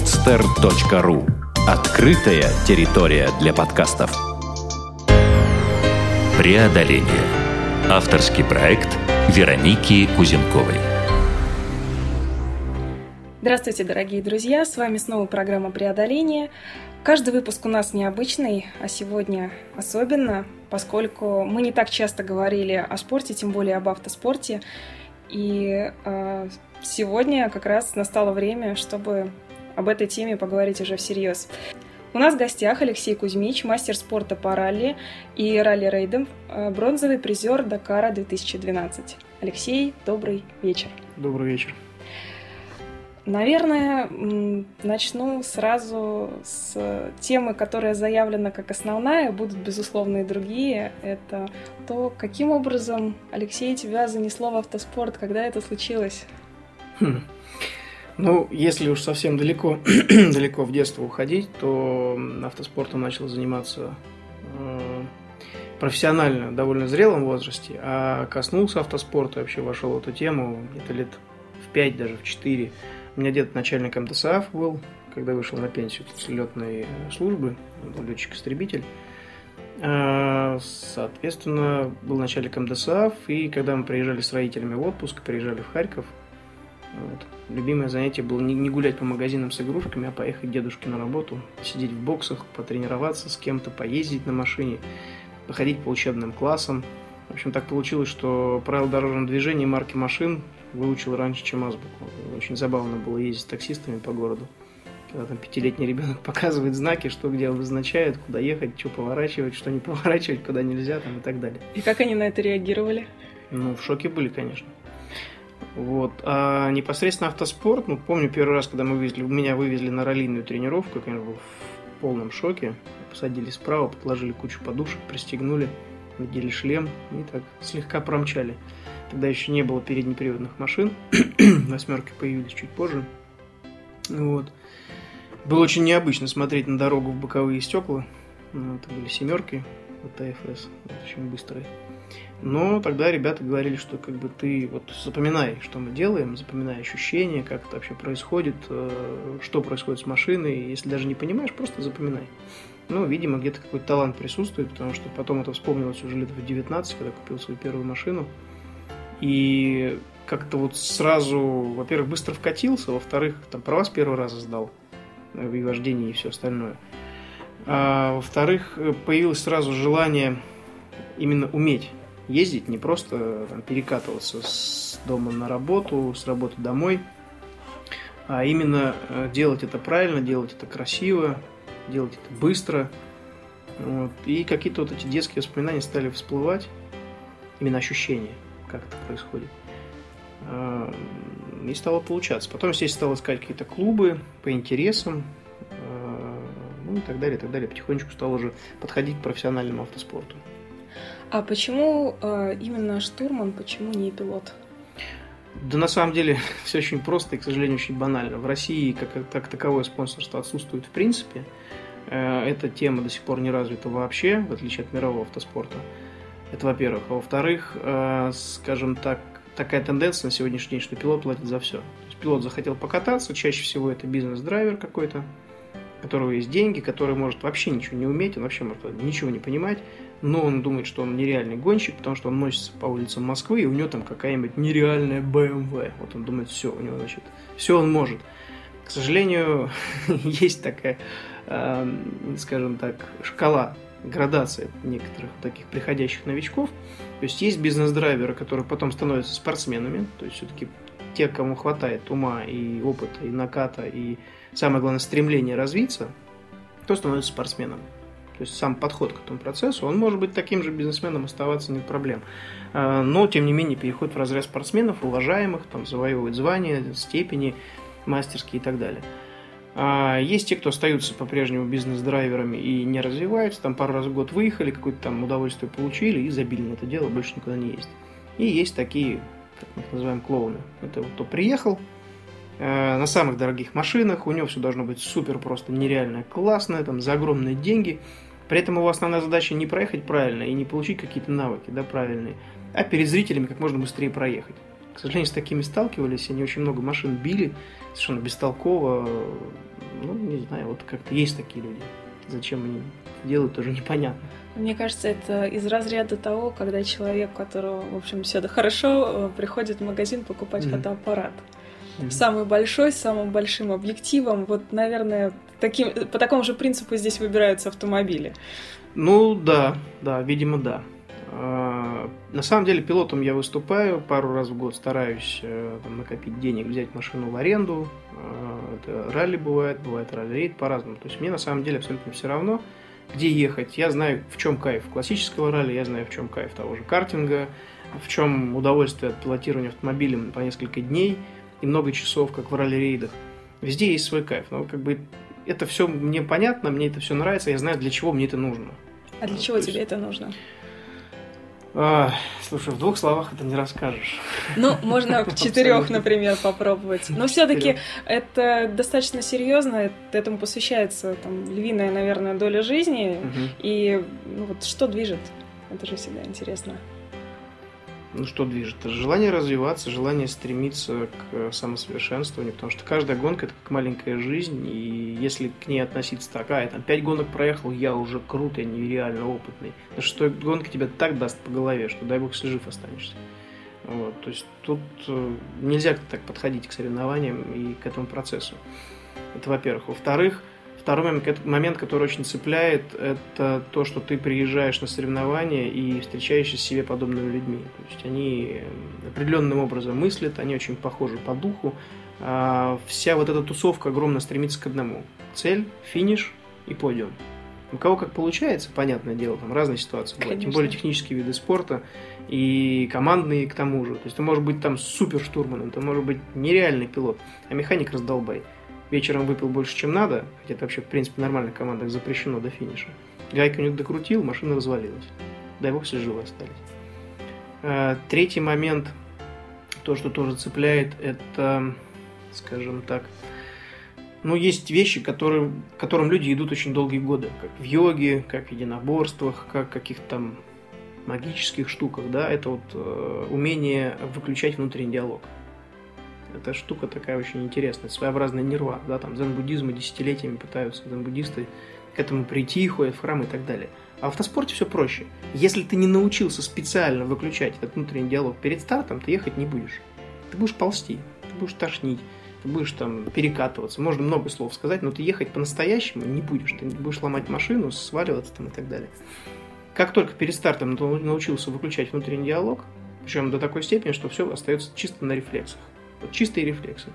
podster.ru Открытая территория для подкастов. Преодоление. Авторский проект Вероники Кузенковой. Здравствуйте, дорогие друзья! С вами снова программа «Преодоление». Каждый выпуск у нас необычный, а сегодня особенно, поскольку мы не так часто говорили о спорте, тем более об автоспорте. И э, сегодня как раз настало время, чтобы об этой теме поговорить уже всерьез. У нас в гостях Алексей Кузьмич, мастер спорта по ралли и ралли-рейдам, э, бронзовый призер Дакара 2012. Алексей, добрый вечер. Добрый вечер. Наверное, начну сразу с темы, которая заявлена как основная, будут, безусловно, и другие. Это то, каким образом, Алексей, тебя занесло в автоспорт, когда это случилось? Хм. Ну, если уж совсем далеко, далеко в детство уходить, то автоспортом начал заниматься э, профессионально, довольно зрелом возрасте, а коснулся автоспорта, вообще вошел в эту тему где-то лет в 5, даже в 4. У меня дед начальником ДСАФ был, когда вышел на пенсию с летной службы, летчик-истребитель. А, соответственно, был начальником ДСАФ, и когда мы приезжали с родителями в отпуск, приезжали в Харьков, вот. Любимое занятие было не, не гулять по магазинам с игрушками, а поехать к дедушке на работу, сидеть в боксах, потренироваться с кем-то, поездить на машине, походить по учебным классам. В общем, так получилось, что правила дорожного движения и марки машин выучил раньше, чем азбуку. Очень забавно было ездить с таксистами по городу. Когда там пятилетний ребенок показывает знаки, что где обозначает, куда ехать, что поворачивать, что не поворачивать, куда нельзя там, и так далее. И как они на это реагировали? Ну, в шоке были, конечно. Вот. А непосредственно автоспорт, ну, помню первый раз, когда мы вывезли, меня вывезли на раллийную тренировку, я, конечно, был в полном шоке. Посадили справа, подложили кучу подушек, пристегнули, надели шлем и так слегка промчали. Тогда еще не было переднеприводных машин, восьмерки появились чуть позже. Вот. Было очень необычно смотреть на дорогу в боковые стекла. Ну, это были семерки, вот АФС, очень быстрые. Но тогда ребята говорили, что как бы ты вот запоминай, что мы делаем, запоминай ощущения, как это вообще происходит, э, что происходит с машиной. Если даже не понимаешь, просто запоминай. Ну, видимо, где-то какой-то талант присутствует, потому что потом это вспомнилось уже лет в 19, когда купил свою первую машину. И как-то вот сразу, во-первых, быстро вкатился, во-вторых, там права с первого раза сдал э, и вождение и все остальное. А, во-вторых, э, появилось сразу желание именно уметь ездить, не просто там, перекатываться с дома на работу, с работы домой, а именно э, делать это правильно, делать это красиво, делать это быстро. Вот. И какие-то вот эти детские воспоминания стали всплывать, именно ощущения, как это происходит. А, и стало получаться. Потом, естественно, стал искать какие-то клубы по интересам, а, ну и так далее, и так далее. Потихонечку стал уже подходить к профессиональному автоспорту. А почему э, именно штурман, почему не пилот? Да на самом деле все очень просто и, к сожалению, очень банально. В России как, как таковое спонсорство отсутствует в принципе. Э, эта тема до сих пор не развита вообще, в отличие от мирового автоспорта. Это во-первых. А во-вторых, э, скажем так, такая тенденция на сегодняшний день, что пилот платит за все. То есть пилот захотел покататься, чаще всего это бизнес-драйвер какой-то, у которого есть деньги, который может вообще ничего не уметь, он вообще может ничего не понимать, но он думает, что он нереальный гонщик, потому что он носится по улицам Москвы, и у него там какая-нибудь нереальная BMW. Вот он думает, все, у него, значит, все он может. К сожалению, есть такая, э, скажем так, шкала, градация некоторых таких приходящих новичков. То есть есть бизнес-драйверы, которые потом становятся спортсменами, то есть все-таки те, кому хватает ума и опыта, и наката, и самое главное, стремление развиться, то становится спортсменом. То есть сам подход к этому процессу, он может быть таким же бизнесменом, оставаться нет проблем. А, но, тем не менее, переходит в разряд спортсменов, уважаемых, там, завоевывает звания, степени мастерские и так далее. А есть те, кто остаются по-прежнему бизнес-драйверами и не развиваются, там пару раз в год выехали, какое-то там удовольствие получили и забили на это дело, больше никуда не ездят. И есть такие, как мы их называем, клоуны. Это вот кто приехал, Э, на самых дорогих машинах, у него все должно быть супер просто нереально классное, там, за огромные деньги. При этом его основная задача не проехать правильно и не получить какие-то навыки, да, правильные, а перед зрителями как можно быстрее проехать. К сожалению, с такими сталкивались, они очень много машин били, совершенно бестолково. Ну, не знаю, вот как-то есть такие люди. Зачем они делают, тоже непонятно. Мне кажется, это из разряда того, когда человек, у которого, в общем, все хорошо, э, приходит в магазин покупать mm-hmm. фотоаппарат. Mm-hmm. Самый большой, с самым большим объективом. Вот, наверное, таким, по такому же принципу здесь выбираются автомобили. Ну да, да, видимо, да. А, на самом деле пилотом я выступаю, пару раз в год стараюсь э, там, накопить денег, взять машину в аренду. А, это ралли бывает, бывает ралли-рейд по-разному. То есть мне на самом деле абсолютно все равно, где ехать. Я знаю, в чем кайф классического ралли, я знаю, в чем кайф того же картинга, в чем удовольствие от пилотирования автомобилем по несколько дней и много часов, как в ралли-рейдах. Везде есть свой кайф. Но как бы это все мне понятно, мне это все нравится, я знаю, для чего мне это нужно. А для чего тебе это нужно? А, слушай, в двух словах это не расскажешь. Ну, можно в четырех, например, попробовать. Но все-таки это достаточно серьезно, этому посвящается там львиная, наверное, доля жизни. И ну, вот что движет? Это же всегда интересно ну, что движет? Желание развиваться, желание стремиться к самосовершенствованию, потому что каждая гонка – это как маленькая жизнь, и если к ней относиться так, а, я там пять гонок проехал, я уже крутый, нереально опытный. На шестой гонке тебя так даст по голове, что дай бог, если жив останешься. Вот, то есть тут э, нельзя так подходить к соревнованиям и к этому процессу. Это во-первых. Во-вторых, Второй момент, который очень цепляет, это то, что ты приезжаешь на соревнования и встречаешься с себе подобными людьми. То есть они определенным образом мыслят, они очень похожи по духу. А вся вот эта тусовка огромно стремится к одному. Цель, финиш и подиум. У кого как получается, понятное дело, там разные ситуации бывают. Тем более технические виды спорта и командные к тому же. То есть ты можешь быть там супер штурманом, ты можешь быть нереальный пилот, а механик раздолбай вечером выпил больше, чем надо, хотя это вообще, в принципе, в командах запрещено до финиша. Гайка не докрутил, машина развалилась. Дай бог, все живы остались. А, третий момент, то, что тоже цепляет, это, скажем так, ну, есть вещи, которые, к которым люди идут очень долгие годы, как в йоге, как в единоборствах, как в каких-то там магических штуках, да, это вот э, умение выключать внутренний диалог. Эта штука такая очень интересная, своеобразная нерва, да, там дзен-буддизмы десятилетиями пытаются дзен-буддисты к этому прийти, ходят в храм и так далее. А в автоспорте все проще. Если ты не научился специально выключать этот внутренний диалог перед стартом, ты ехать не будешь. Ты будешь ползти, ты будешь тошнить, ты будешь там перекатываться. Можно много слов сказать, но ты ехать по-настоящему не будешь. Ты будешь ломать машину, сваливаться там и так далее. Как только перед стартом научился выключать внутренний диалог, причем до такой степени, что все остается чисто на рефлексах. Вот чистые рефлексы.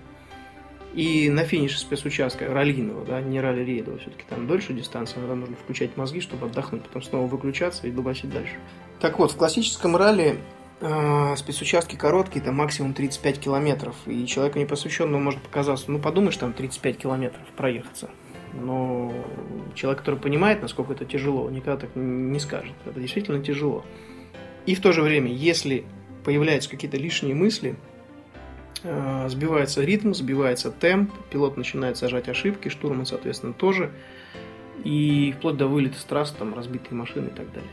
И на финише спецучастка раллийного, да, не ралли-рейдового, все-таки там дольше дистанция, там нужно включать мозги, чтобы отдохнуть, потом снова выключаться и дубасить дальше. Так вот, в классическом ралли э, спецучастки короткие, там максимум 35 километров, и человеку непосвященному может показаться, ну подумаешь, там 35 километров проехаться. Но человек, который понимает, насколько это тяжело, никогда так не скажет. Это действительно тяжело. И в то же время, если появляются какие-то лишние мысли, сбивается ритм, сбивается темп, пилот начинает сажать ошибки, штурман, соответственно, тоже. И вплоть до вылета с трассы, там, разбитые машины и так далее.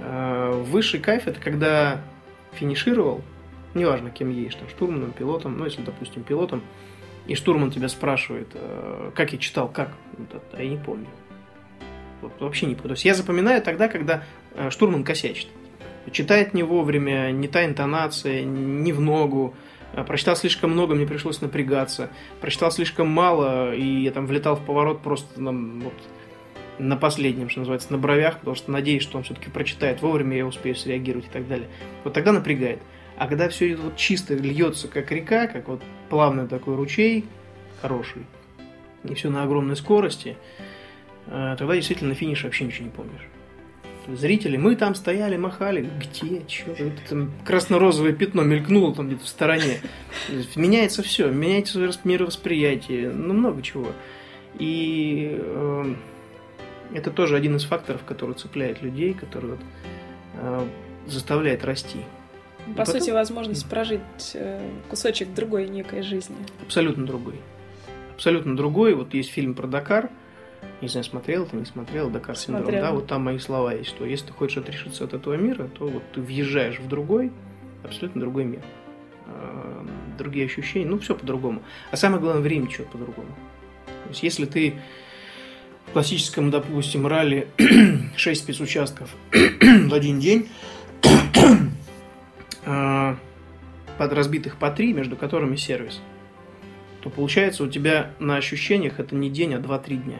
Э, высший кайф – это когда финишировал, неважно, кем едешь, там, штурманом, пилотом, ну, если, допустим, пилотом, и штурман тебя спрашивает, э, как я читал, как, а я не помню. Вот, вообще не помню. То есть я запоминаю тогда, когда штурман косячит. Читает не вовремя, не та интонация, не в ногу, а, прочитал слишком много, мне пришлось напрягаться. Прочитал слишком мало, и я там влетал в поворот просто на, вот, на последнем, что называется, на бровях, потому что надеюсь, что он все-таки прочитает вовремя, я успею среагировать и так далее. Вот тогда напрягает. А когда все это вот чисто льется, как река, как вот плавный такой ручей, хороший, и все на огромной скорости, а, тогда действительно на финише вообще ничего не помнишь зрители, мы там стояли, махали, где, что, там красно-розовое пятно мелькнуло там где-то в стороне. Меняется все, меняется мировосприятие, ну много чего. И э, это тоже один из факторов, который цепляет людей, который вот, э, заставляет расти. По потом... сути, возможность прожить э, кусочек другой некой жизни. Абсолютно другой. Абсолютно другой. Вот есть фильм про Дакар – не знаю, смотрел ты, не смотрел, Дакар синдром, Смотрела. да, вот там мои слова есть, что если ты хочешь отрешиться от этого мира, то вот ты въезжаешь в другой, абсолютно другой мир. э, другие ощущения, ну, все по-другому. А самое главное, время что по-другому. То есть, если ты в классическом, допустим, ралли 6 спецучастков в один день, э, под разбитых по 3, между которыми сервис, то получается у тебя на ощущениях это не день, а 2-3 дня.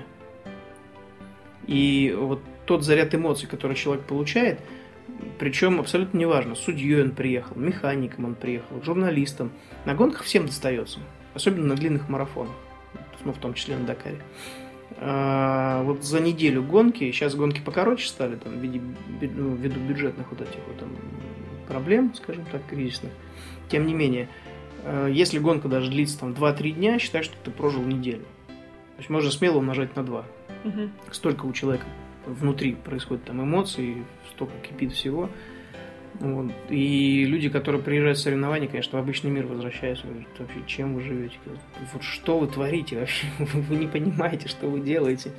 И вот тот заряд эмоций, который человек получает, причем абсолютно неважно, судьей он приехал, механиком он приехал, журналистом, на гонках всем достается, особенно на длинных марафонах, ну, в том числе на Дакаре. А, вот за неделю гонки, сейчас гонки покороче стали, там, ну, ввиду бюджетных вот этих вот там проблем, скажем так, кризисных. Тем не менее, э, если гонка даже длится там 2-3 дня, считай, что ты прожил неделю. То есть можно смело умножать на 2. Угу. Столько у человека внутри происходит там эмоций, столько кипит всего. Вот. И люди, которые приезжают в соревнования, конечно, в обычный мир возвращаются, говорят, вообще, чем вы живете? Вот что вы творите вообще? Вы не понимаете, что вы делаете.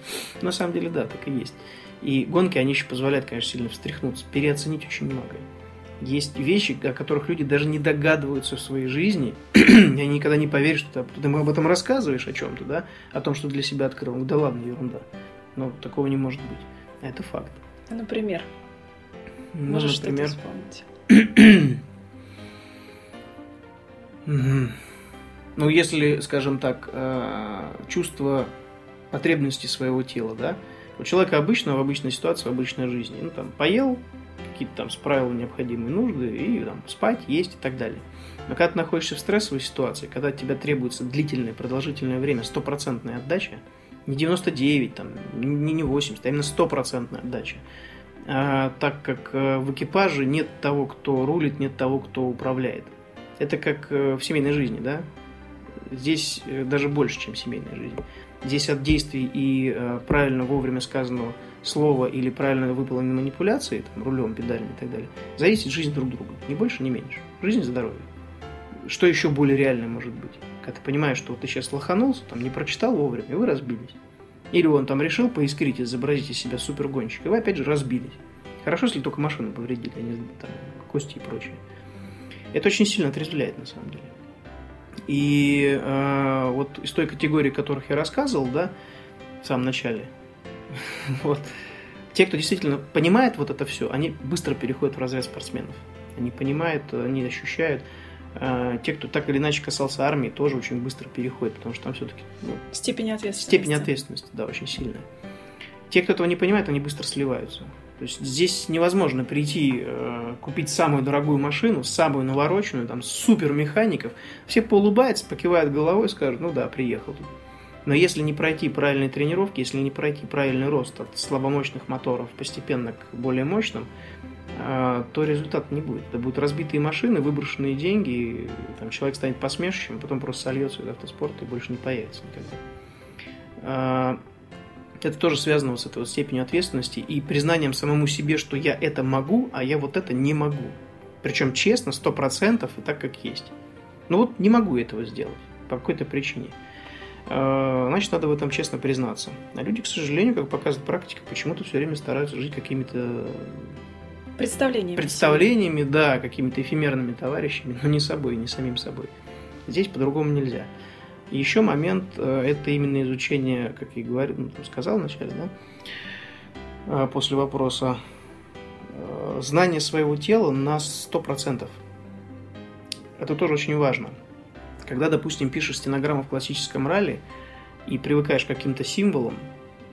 На самом деле, да, так и есть. И гонки, они еще позволяют, конечно, сильно встряхнуться, переоценить очень многое. Есть вещи, о которых люди даже не догадываются в своей жизни. Они никогда не поверят, что ты, ты об этом рассказываешь о чем-то, да? О том, что для себя открыл. Да ладно, ерунда. Но такого не может быть. Это факт. Например? Ну, Можешь например... вспомнить? Ну, если, скажем так, э, чувство потребности своего тела, да, у человека обычно, в обычной ситуации, в обычной жизни, ну, там, поел, какие-то там справил необходимые нужды, и там спать, есть и так далее. Но когда ты находишься в стрессовой ситуации, когда тебе требуется длительное, продолжительное время, стопроцентная отдача, не 99, там, не, не 80, а именно стопроцентная отдача, а, так как э, в экипаже нет того, кто рулит, нет того, кто управляет. Это как э, в семейной жизни, да? Здесь э, даже больше, чем в семейной жизни. Здесь от действий и правильно вовремя сказанного слова или правильно выполненной манипуляции, там, рулем, педалями и так далее, зависит жизнь друг друга. Ни больше, ни меньше. Жизнь и здоровье. Что еще более реальное может быть? Когда ты понимаешь, что вот ты сейчас лоханулся, там, не прочитал вовремя, и вы разбились. Или он там решил поискрить, изобразить из себя супергонщика, и вы опять же разбились. Хорошо, если только машину повредили, а не там, кости и прочее. Это очень сильно отрезвляет, на самом деле. И э, вот из той категории, о которых я рассказывал, да, в самом начале, вот, те, кто действительно понимает вот это все, они быстро переходят в разряд спортсменов. Они понимают, они ощущают. Э, те, кто так или иначе касался армии, тоже очень быстро переходят, потому что там все-таки... Ну, степень ответственности. Степень ответственности, да, очень сильная. Те, кто этого не понимает, они быстро сливаются. То есть здесь невозможно прийти, э, купить самую дорогую машину, самую навороченную, там, супер механиков. Все поулыбаются, покивают головой и скажут, ну да, приехал. Но если не пройти правильные тренировки, если не пройти правильный рост от слабомощных моторов постепенно к более мощным, а, то результата не будет. Это будут разбитые машины, выброшенные деньги, и, там человек станет посмешищем, а потом просто сольется из автоспорта и больше не появится никогда. А, это тоже связано вот с этой вот степенью ответственности и признанием самому себе, что я это могу, а я вот это не могу. Причем честно, сто процентов и так, как есть. Но вот не могу этого сделать по какой-то причине. А, значит, надо в этом честно признаться. А люди, к сожалению, как показывает практика, почему-то все время стараются жить какими-то Представлениями. Представлениями, да, какими-то эфемерными товарищами, но не собой, не самим собой. Здесь по-другому нельзя. Еще момент, э, это именно изучение, как я говорил, ну, сказал вначале, да, э, после вопроса, э, знание своего тела на 100%. Это тоже очень важно. Когда, допустим, пишешь стенограмму в классическом ралли и привыкаешь к каким-то символам,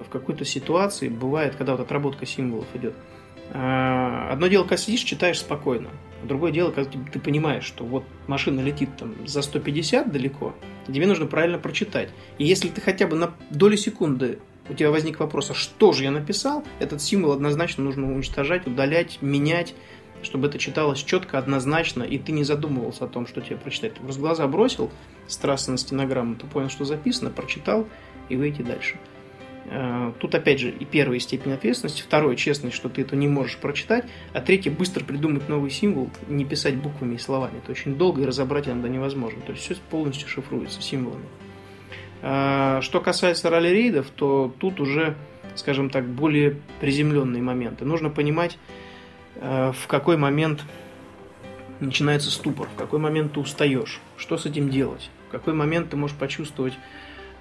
в какой-то ситуации бывает, когда вот отработка символов идет – а, одно дело, когда сидишь, читаешь спокойно. Другое дело, когда ты понимаешь, что вот машина летит там за 150 далеко, тебе нужно правильно прочитать. И если ты хотя бы на долю секунды у тебя возник вопрос, а что же я написал, этот символ однозначно нужно уничтожать, удалять, менять, чтобы это читалось четко, однозначно, и ты не задумывался о том, что тебе прочитать. Ты просто глаза бросил с трассы на стенограмму, ты понял, что записано, прочитал и выйти дальше. Э, тут опять же и первая степень ответственности, второе честность, что ты это не можешь прочитать, а третье быстро придумать новый символ, не писать буквами и словами. Это очень долго и разобрать иногда невозможно. То есть все полностью шифруется символами. Э, что касается ралли-рейдов, то тут уже, скажем так, более приземленные моменты. Нужно понимать, в какой момент начинается ступор, в какой момент ты устаешь, что с этим делать, в какой момент ты можешь почувствовать,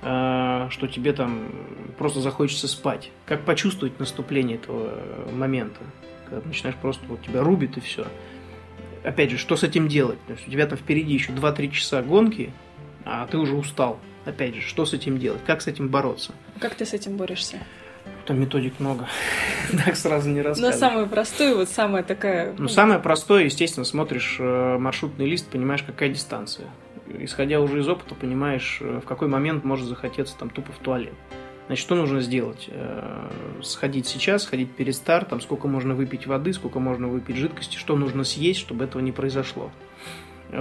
э, что тебе там просто захочется спать, как почувствовать наступление этого момента, когда ты начинаешь просто вот тебя рубит и все. Опять же, что с этим делать? То есть у тебя там впереди еще 2-3 часа гонки, а ты уже устал. Опять же, что с этим делать? Как с этим бороться? Как ты с этим борешься? Там методик много. так сразу не рассказываю. Но самое простое, вот самая такая... Ну, самое простое, естественно, смотришь э, маршрутный лист, понимаешь, какая дистанция. Исходя уже из опыта, понимаешь, э, в какой момент может захотеться там тупо в туалет. Значит, что нужно сделать? Э, сходить сейчас, сходить перед стартом, сколько можно выпить воды, сколько можно выпить жидкости, что нужно съесть, чтобы этого не произошло.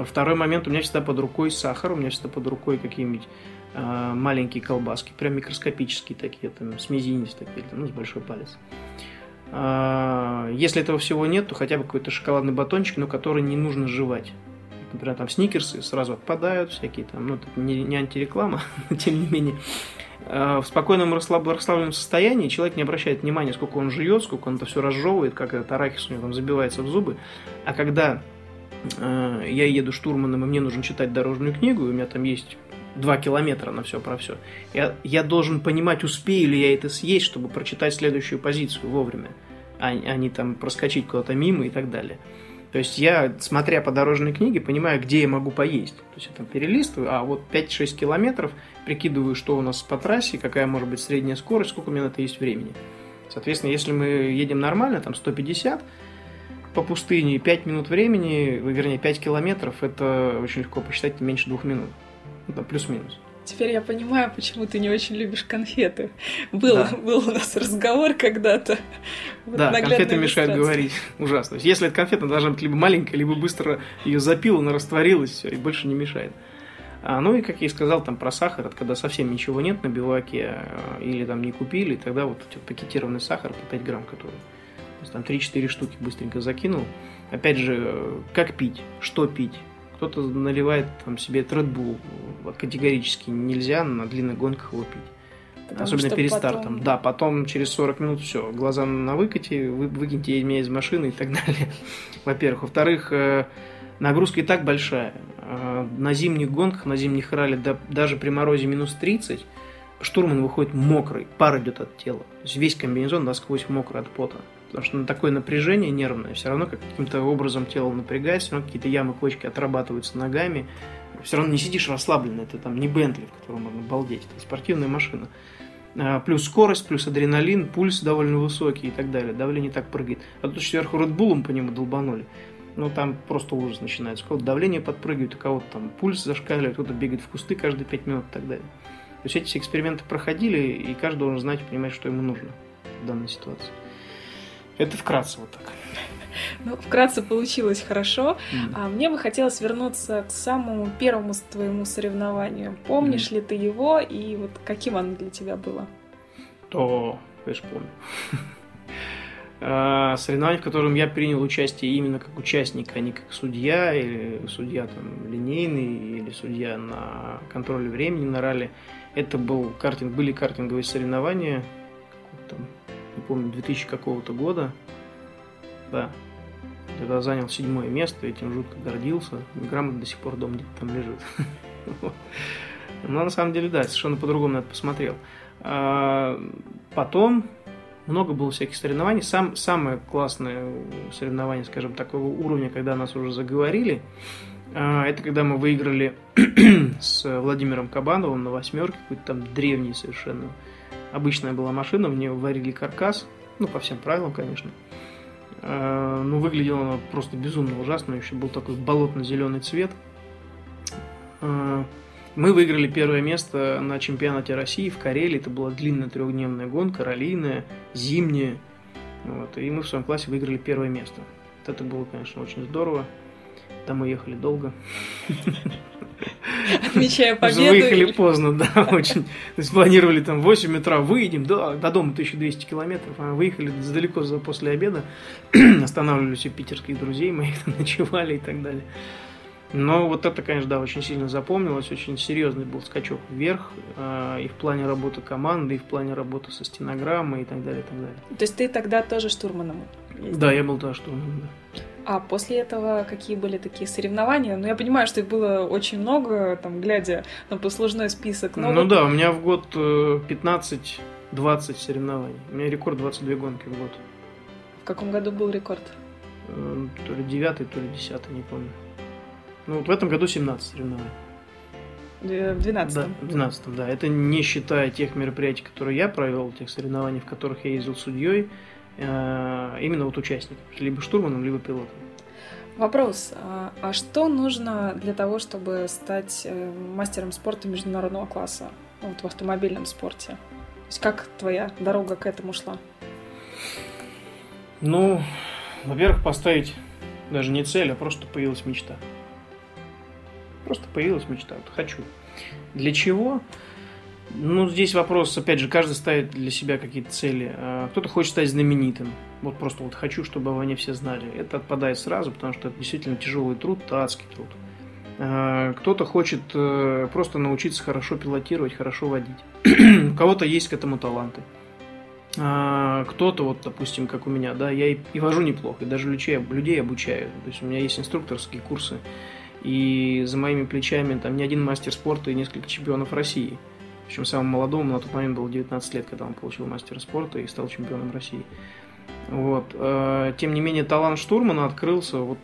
Второй момент, у меня всегда под рукой сахар, у меня всегда под рукой какие-нибудь маленькие колбаски, прям микроскопические такие, там, с мизинец такие, ну, с большой палец. Э, если этого всего нет, то хотя бы какой-то шоколадный батончик, но который не нужно жевать. Например, там сникерсы сразу отпадают, всякие там, ну, не, не антиреклама, но тем не менее. Э, в спокойном расслабленном состоянии человек не обращает внимания, сколько он жует, сколько он это все разжевывает, как этот арахис у него там забивается в зубы. А когда я еду штурманом, и мне нужно читать дорожную книгу, и у меня там есть два километра на все про все. Я, я должен понимать, успею ли я это съесть, чтобы прочитать следующую позицию вовремя, а, а не там проскочить куда-то мимо и так далее. То есть я, смотря по дорожной книге, понимаю, где я могу поесть. То есть я там перелистываю, а вот 5-6 километров, прикидываю, что у нас по трассе, какая может быть средняя скорость, сколько у меня на это есть времени. Соответственно, если мы едем нормально, там 150, по пустыне 5 минут времени, вернее 5 километров, это очень легко посчитать меньше двух минут. Да, плюс-минус. Теперь я понимаю, почему ты не очень любишь конфеты. Был, да. был у нас разговор когда-то. Вот да, конфеты мешают говорить. Ужасно. Если это конфета, должна быть либо маленькая, либо быстро ее запил, она растворилась, все, и больше не мешает. А, ну и, как я и сказал, там про сахар, это когда совсем ничего нет на биваке, а, или там не купили, тогда вот вот пакетированный сахар по 5 грамм, который там 3-4 штуки быстренько закинул. Опять же, как пить, что пить, кто-то наливает там себе Red Bull. Категорически нельзя на длинных гонках его пить. Потому Особенно перед потом... стартом. Да, потом через 40 минут все, глаза на выкате, вы, выкиньте меня из машины и так далее. Во-первых. Во-вторых, э, нагрузка и так большая. Э, на зимних гонках, на зимних ралли, да, даже при морозе минус 30, штурман выходит мокрый, пар идет от тела. То есть весь комбинезон насквозь мокрый от пота. Потому что на такое напряжение нервное все равно каким-то образом тело напрягается, все равно какие-то ямы, кочки отрабатываются ногами. Все равно не сидишь расслабленно, это там не Бентли, в котором можно балдеть, это спортивная машина. А, плюс скорость, плюс адреналин, пульс довольно высокий и так далее. Давление так прыгает. А тут сверху Редбулом по нему долбанули. Ну, там просто ужас начинается. У кого-то давление подпрыгивает, у кого-то там пульс зашкаливает, кто-то бегает в кусты каждые 5 минут и так далее. То есть эти все эксперименты проходили, и каждый должен знать и понимать, что ему нужно в данной ситуации. Это вкратце вот так. Ну, вкратце получилось хорошо. Mm. А мне бы хотелось вернуться к самому первому твоему соревнованию. Помнишь mm. ли ты его и вот каким оно для тебя было? То, конечно, помню. А, соревнование, в котором я принял участие именно как участник, а не как судья, или судья там линейный, или судья на контроле времени на ралли. Это был картинг, были картинговые соревнования, там, не помню, 2000 какого-то года. Да. Тогда занял седьмое место, этим жутко гордился. Грамота до сих пор дома где-то там лежит. Но на самом деле, да, совершенно по-другому на это посмотрел. А, потом много было всяких соревнований. Сам, самое классное соревнование, скажем, такого уровня, когда нас уже заговорили, а, это когда мы выиграли с Владимиром Кабановым на восьмерке, какой-то там древний совершенно обычная была машина, в нее варили каркас, ну, по всем правилам, конечно. Э, ну, выглядело она просто безумно ужасно, еще был такой болотно-зеленый цвет. Э, мы выиграли первое место на чемпионате России в Карелии. Это была длинная трехдневная гонка, раллийная, зимняя. Вот, и мы в своем классе выиграли первое место. Это было, конечно, очень здорово. Там мы ехали долго. Отмечая победу. Выехали поздно, да, очень. То есть планировали там 8 утра, выедем, да, до дома 1200 километров, а выехали далеко за после обеда, останавливались у питерских друзей моих, там ночевали и так далее. Но вот это, конечно, да, очень сильно запомнилось, очень серьезный был скачок вверх э, и в плане работы команды, и в плане работы со стенограммой и так далее, и так далее. То есть ты тогда тоже штурманом? Да, я был штурманом, да. А после этого какие были такие соревнования? Ну, я понимаю, что их было очень много, там, глядя на послужной список. Но ну вот... да, у меня в год 15-20 э, соревнований. У меня рекорд 22 гонки в год. В каком году был рекорд? Э, то ли 9, то ли 10, не помню. Ну, вот в этом году 17 соревнований. В 12 Да, в 12 да. Это не считая тех мероприятий, которые я провел, тех соревнований, в которых я ездил судьей, именно вот участником, либо штурманом, либо пилотом. Вопрос. А, а что нужно для того, чтобы стать э, мастером спорта международного класса вот в автомобильном спорте? То есть как твоя дорога к этому шла? Ну, во-первых, поставить даже не цель, а просто появилась мечта. Просто появилась мечта. Вот хочу. Для чего? Ну, здесь вопрос, опять же, каждый ставит для себя какие-то цели. А, кто-то хочет стать знаменитым. Вот просто вот хочу, чтобы обо мне все знали. Это отпадает сразу, потому что это действительно тяжелый труд, адский труд. А, кто-то хочет э, просто научиться хорошо пилотировать, хорошо водить. У кого-то есть к этому таланты. А, кто-то, вот, допустим, как у меня, да, я и, и вожу неплохо, и даже людей, людей обучаю. То есть у меня есть инструкторские курсы и за моими плечами там не один мастер спорта и несколько чемпионов России. Причем самому молодому на тот момент было 19 лет, когда он получил мастера спорта и стал чемпионом России. Вот. Э, тем не менее, талант штурмана открылся вот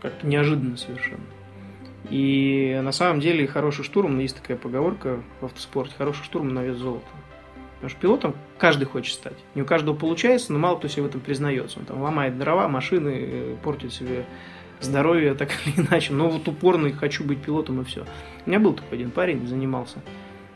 как-то неожиданно совершенно. И на самом деле хороший штурман, есть такая поговорка в автоспорте, хороший штурман на вес золота. Потому что пилотом каждый хочет стать. Не у каждого получается, но мало кто себе в этом признается. Он там ломает дрова, машины, э, портит себе здоровье, так или иначе. Но вот упорно хочу быть пилотом и все. У меня был такой один парень, занимался.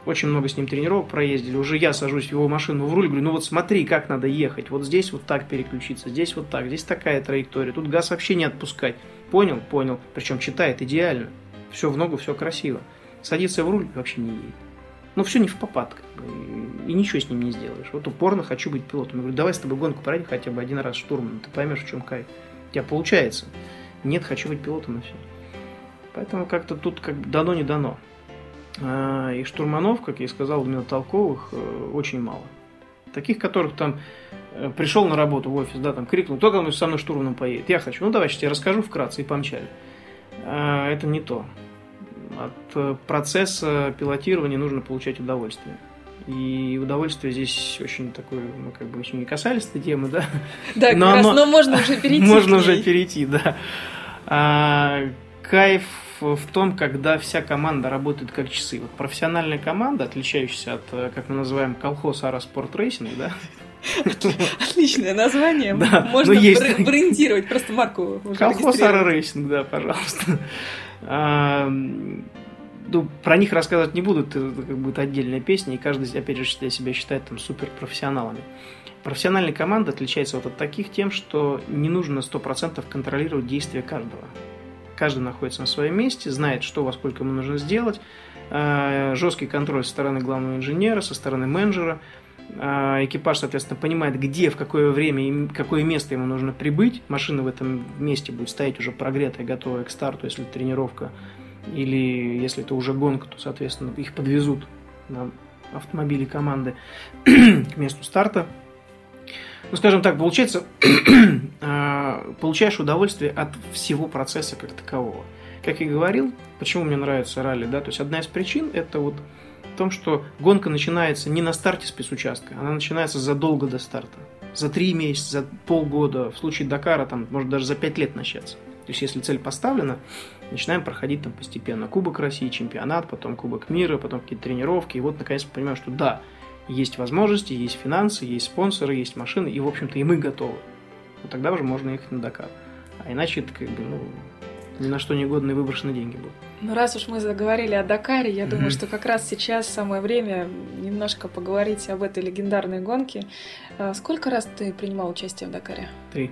Очень много с ним тренировок проездили. Уже я сажусь в его машину в руль, говорю, ну вот смотри, как надо ехать. Вот здесь вот так переключиться, здесь вот так, здесь такая траектория. Тут газ вообще не отпускать. Понял? Понял. Причем читает идеально. Все в ногу, все красиво. Садится в руль вообще не едет. Ну, все не в попад, как бы, и ничего с ним не сделаешь. Вот упорно хочу быть пилотом. Я говорю, давай с тобой гонку пройдем хотя бы один раз штурмом, ты поймешь, в чем кайф. У тебя получается. Нет, хочу быть пилотом и все. Поэтому как-то тут как бы дано не дано. А, и штурманов, как я и сказал, именно толковых э, очень мало. Таких, которых там э, пришел на работу в офис, да, там крикнул, кто там со мной штурманом поедет? Я хочу. Ну, давай, сейчас я расскажу вкратце и помчали. А, это не то. От э, процесса пилотирования нужно получать удовольствие. И удовольствие здесь очень такое, мы как бы еще не касались этой темы, да? Да, но, раз, оно... но можно уже перейти. Можно уже перейти, да. А, кайф в том, когда вся команда работает как часы. Вот профессиональная команда, отличающаяся от, э, как мы называем, колхоз Ара Sport Racing, да? Отличное название. Да, Можно есть... брендировать, просто марку Колхоз Ара Racing, да, пожалуйста. А, ну, про них рассказывать не буду, это как будет отдельная песня, и каждый, опять же, себя считает там суперпрофессионалами. Профессиональная команда отличается вот от таких тем, что не нужно 100% контролировать действия каждого. Каждый находится на своем месте, знает, что во сколько ему нужно сделать. А, жесткий контроль со стороны главного инженера, со стороны менеджера. А, экипаж, соответственно, понимает, где, в какое время какое место ему нужно прибыть. Машина в этом месте будет стоять уже прогретая, готовая к старту, если тренировка или если это уже гонка, то, соответственно, их подвезут на автомобиле команды к месту старта. Ну, скажем так, получается, а, получаешь удовольствие от всего процесса как такового. Как я говорил, почему мне нравится ралли, да, то есть одна из причин это вот в том, что гонка начинается не на старте спецучастка, она начинается задолго до старта. За три месяца, за полгода, в случае Дакара, там, может даже за пять лет начаться. То есть, если цель поставлена, начинаем проходить там постепенно. Кубок России, чемпионат, потом Кубок мира, потом какие-то тренировки. И вот, наконец, понимаем, что да, есть возможности, есть финансы, есть спонсоры, есть машины, и, в общем-то, и мы готовы. Вот тогда уже можно ехать на Дакар. А иначе это как бы, ну, ни на что негодные выброшенные деньги будут. Ну, раз уж мы заговорили о Дакаре, я mm-hmm. думаю, что как раз сейчас самое время немножко поговорить об этой легендарной гонке. А сколько раз ты принимал участие в Дакаре? Три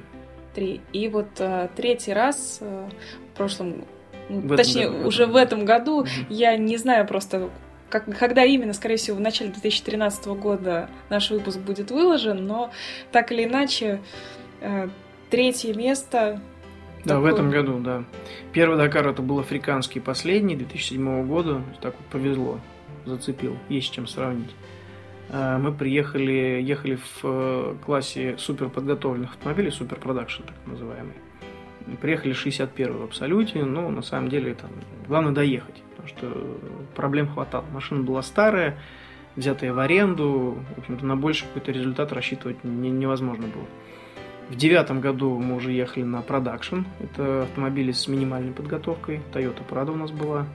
три. И вот э, третий раз э, в прошлом, ну, в точнее, году, уже в этом году, угу. я не знаю просто, как, когда именно, скорее всего, в начале 2013 года наш выпуск будет выложен, но так или иначе, э, третье место да, такой... в этом году, да. Первый Дакар это был африканский последний, 2007 года. Так вот повезло, зацепил, есть с чем сравнить. Э, мы приехали, ехали в э, классе суперподготовленных автомобилей, суперпродакшн так называемый. Приехали 61 в абсолюте, но на самом деле это главное доехать, потому что проблем хватало. Машина была старая, взятая в аренду, в общем-то на больше какой-то результат рассчитывать не, невозможно было. В девятом году мы уже ехали на продакшн. Это автомобили с минимальной подготовкой. Toyota Prado у нас была.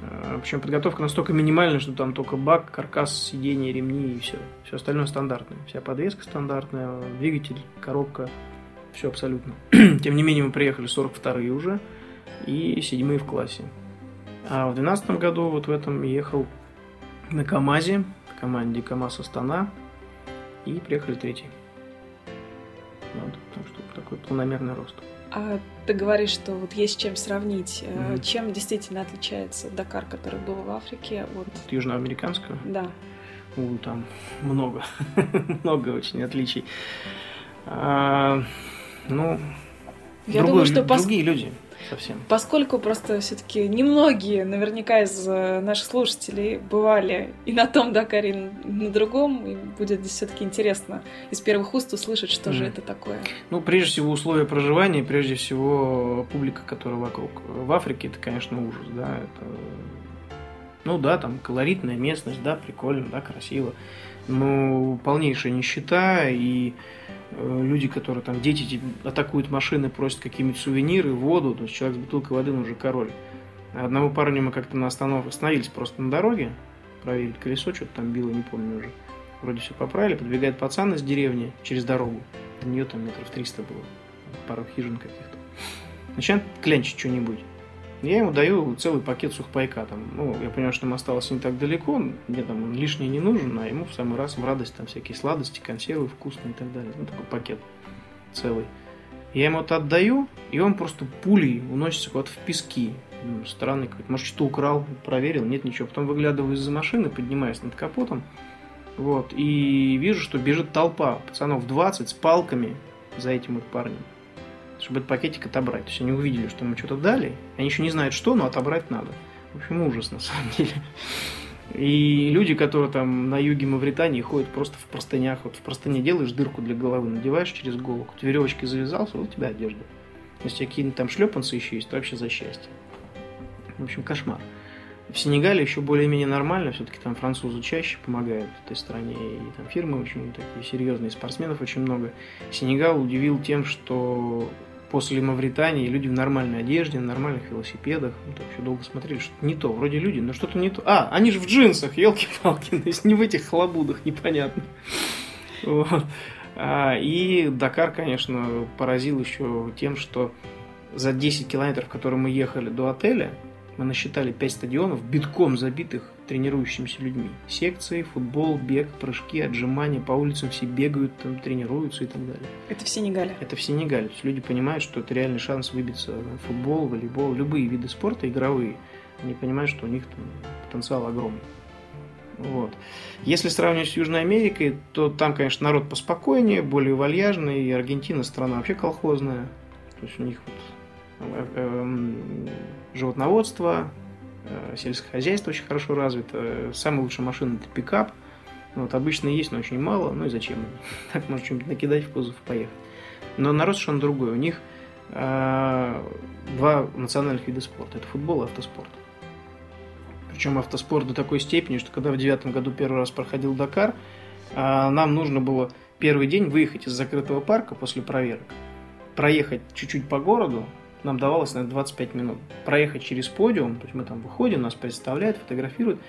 Э, Причем подготовка настолько минимальная, что там только бак, каркас, сиденье, ремни и все. Все остальное стандартное. Вся подвеска стандартная, двигатель, коробка. Все абсолютно. Тем не менее, мы приехали 42-е уже и седьмые в классе. А в 2012 году вот в этом ехал на КАМАЗе, в команде КАМАЗ Астана, и приехали третий. Вот, так что такой планомерный рост. А ты говоришь, что вот есть чем сравнить. Мгм. Чем действительно отличается Дакар, который был в Африке, от... От южноамериканского, Да. у, там много, много очень отличий. А, ну, Я другой- думаю, что пос- другие люди совсем. Поскольку просто все-таки немногие, наверняка из э, наших слушателей бывали и на том Дакаре, и на другом, и будет все-таки интересно из первых уст услышать, что же Мгм. это такое. Ну, прежде всего, условия проживания, прежде всего, публика, которая вокруг. В Африке это, конечно, ужас, да, это... Ну да, там колоритная местность, да, прикольно, да, красиво. Но полнейшая нищета и э, люди, которые там, дети атакуют машины, просят какие-нибудь сувениры, воду, то есть человек с бутылкой воды, он уже король. Одного парня мы как-то на остановке остановились просто на дороге, проверили колесо, что-то там било, не помню уже. Вроде все поправили, подбегает пацан из деревни через дорогу. До нее там метров 300 было. Пару хижин каких-то. Начинает клянчить что-нибудь. Я ему даю целый пакет сухпайка. Там. Ну, я понимаю, что нам осталось не так далеко, мне там он лишний не нужен, а ему в самый раз в радость там всякие сладости, консервы вкусные и так далее. Ну, такой пакет целый. Я ему это отдаю, и он просто пулей уносится куда-то в пески. Ну, Странный какой-то. Может, что-то украл, проверил, нет ничего. Потом выглядываю из-за машины, поднимаюсь над капотом, вот, и вижу, что бежит толпа пацанов 20 с палками за этим вот парнем, чтобы этот пакетик отобрать. То есть они увидели, что ему что-то дали, они еще не знают что, но отобрать надо. В общем, ужас на самом деле. И люди, которые там на юге Мавритании ходят просто в простынях, вот в простыне делаешь дырку для головы, надеваешь через голову, веревочкой завязался, вот у тебя одежда. Если какие-нибудь там шлепанцы еще есть, то вообще за счастье. В общем, кошмар. В Сенегале еще более-менее нормально, все-таки там французы чаще помогают этой стране, и там фирмы очень такие серьезные, спортсменов очень много. Сенегал удивил тем, что после Мавритании люди в нормальной одежде, на нормальных велосипедах, ну, так еще долго смотрели, что не то, вроде люди, но что-то не то. А, они же в джинсах, елки-палки, то есть не в этих хлобудах, непонятно. А, И Дакар, конечно, поразил еще тем, что за 10 километров, которые мы ехали до отеля, мы насчитали 5 стадионов, битком забитых тренирующимися людьми. Секции, футбол, бег, прыжки, отжимания, по улицам все бегают, там, тренируются и так далее. Это в Сенегале. Это в Сенегале. То есть люди понимают, что это реальный шанс выбиться в футбол, волейбол, любые виды спорта игровые. Они понимают, что у них там потенциал огромный. Вот. Если сравнивать с Южной Америкой, то там, конечно, народ поспокойнее, более вальяжный, и Аргентина страна вообще колхозная. То есть у них вот, э, эм, животноводство, э, сельское хозяйство очень хорошо развито. Самая лучшая машина это пикап. Ну, Вот, обычно есть, но очень мало. Ну и зачем? Так можно что-нибудь накидать в кузов и поехать. Но народ совершенно другой. У них э, два национальных вида спорта. Это футбол и автоспорт. Причем автоспорт до такой степени, что когда в девятом году первый раз проходил Дакар, э, нам нужно было первый день выехать из закрытого парка после проверок, проехать чуть-чуть по городу, нам давалось на 25 минут. Проехать через подиум, то есть мы там выходим, нас представляют, фотографируют,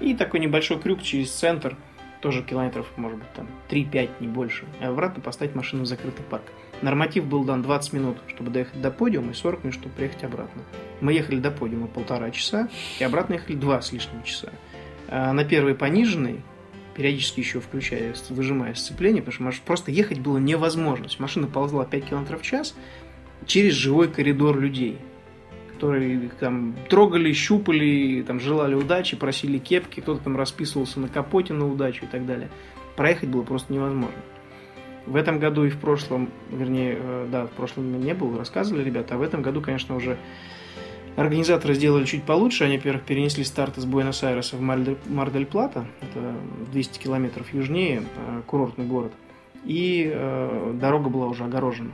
и такой небольшой крюк через центр, тоже километров, может быть, там 3-5, не больше, и обратно поставить машину в закрытый парк. Норматив был дан 20 минут, чтобы доехать до подиума, и 40 минут, чтобы приехать обратно. Мы ехали до подиума полтора часа, и обратно ехали два с лишним часа. А на первой пониженной, периодически еще включая, выжимая сцепление, потому что просто ехать было невозможно. Машина ползла 5 км в час через живой коридор людей, которые там трогали, щупали, там желали удачи, просили кепки, кто-то там расписывался на капоте на удачу и так далее. Проехать было просто невозможно. В этом году и в прошлом, вернее, э, да, в прошлом не было, рассказывали ребята, а в этом году, конечно, уже организаторы сделали чуть получше. Они, во-первых, перенесли старт из Буэнос-Айреса в Мар-дель-Плата, это 200 километров южнее, э, курортный город, и э, дорога была уже огорожена.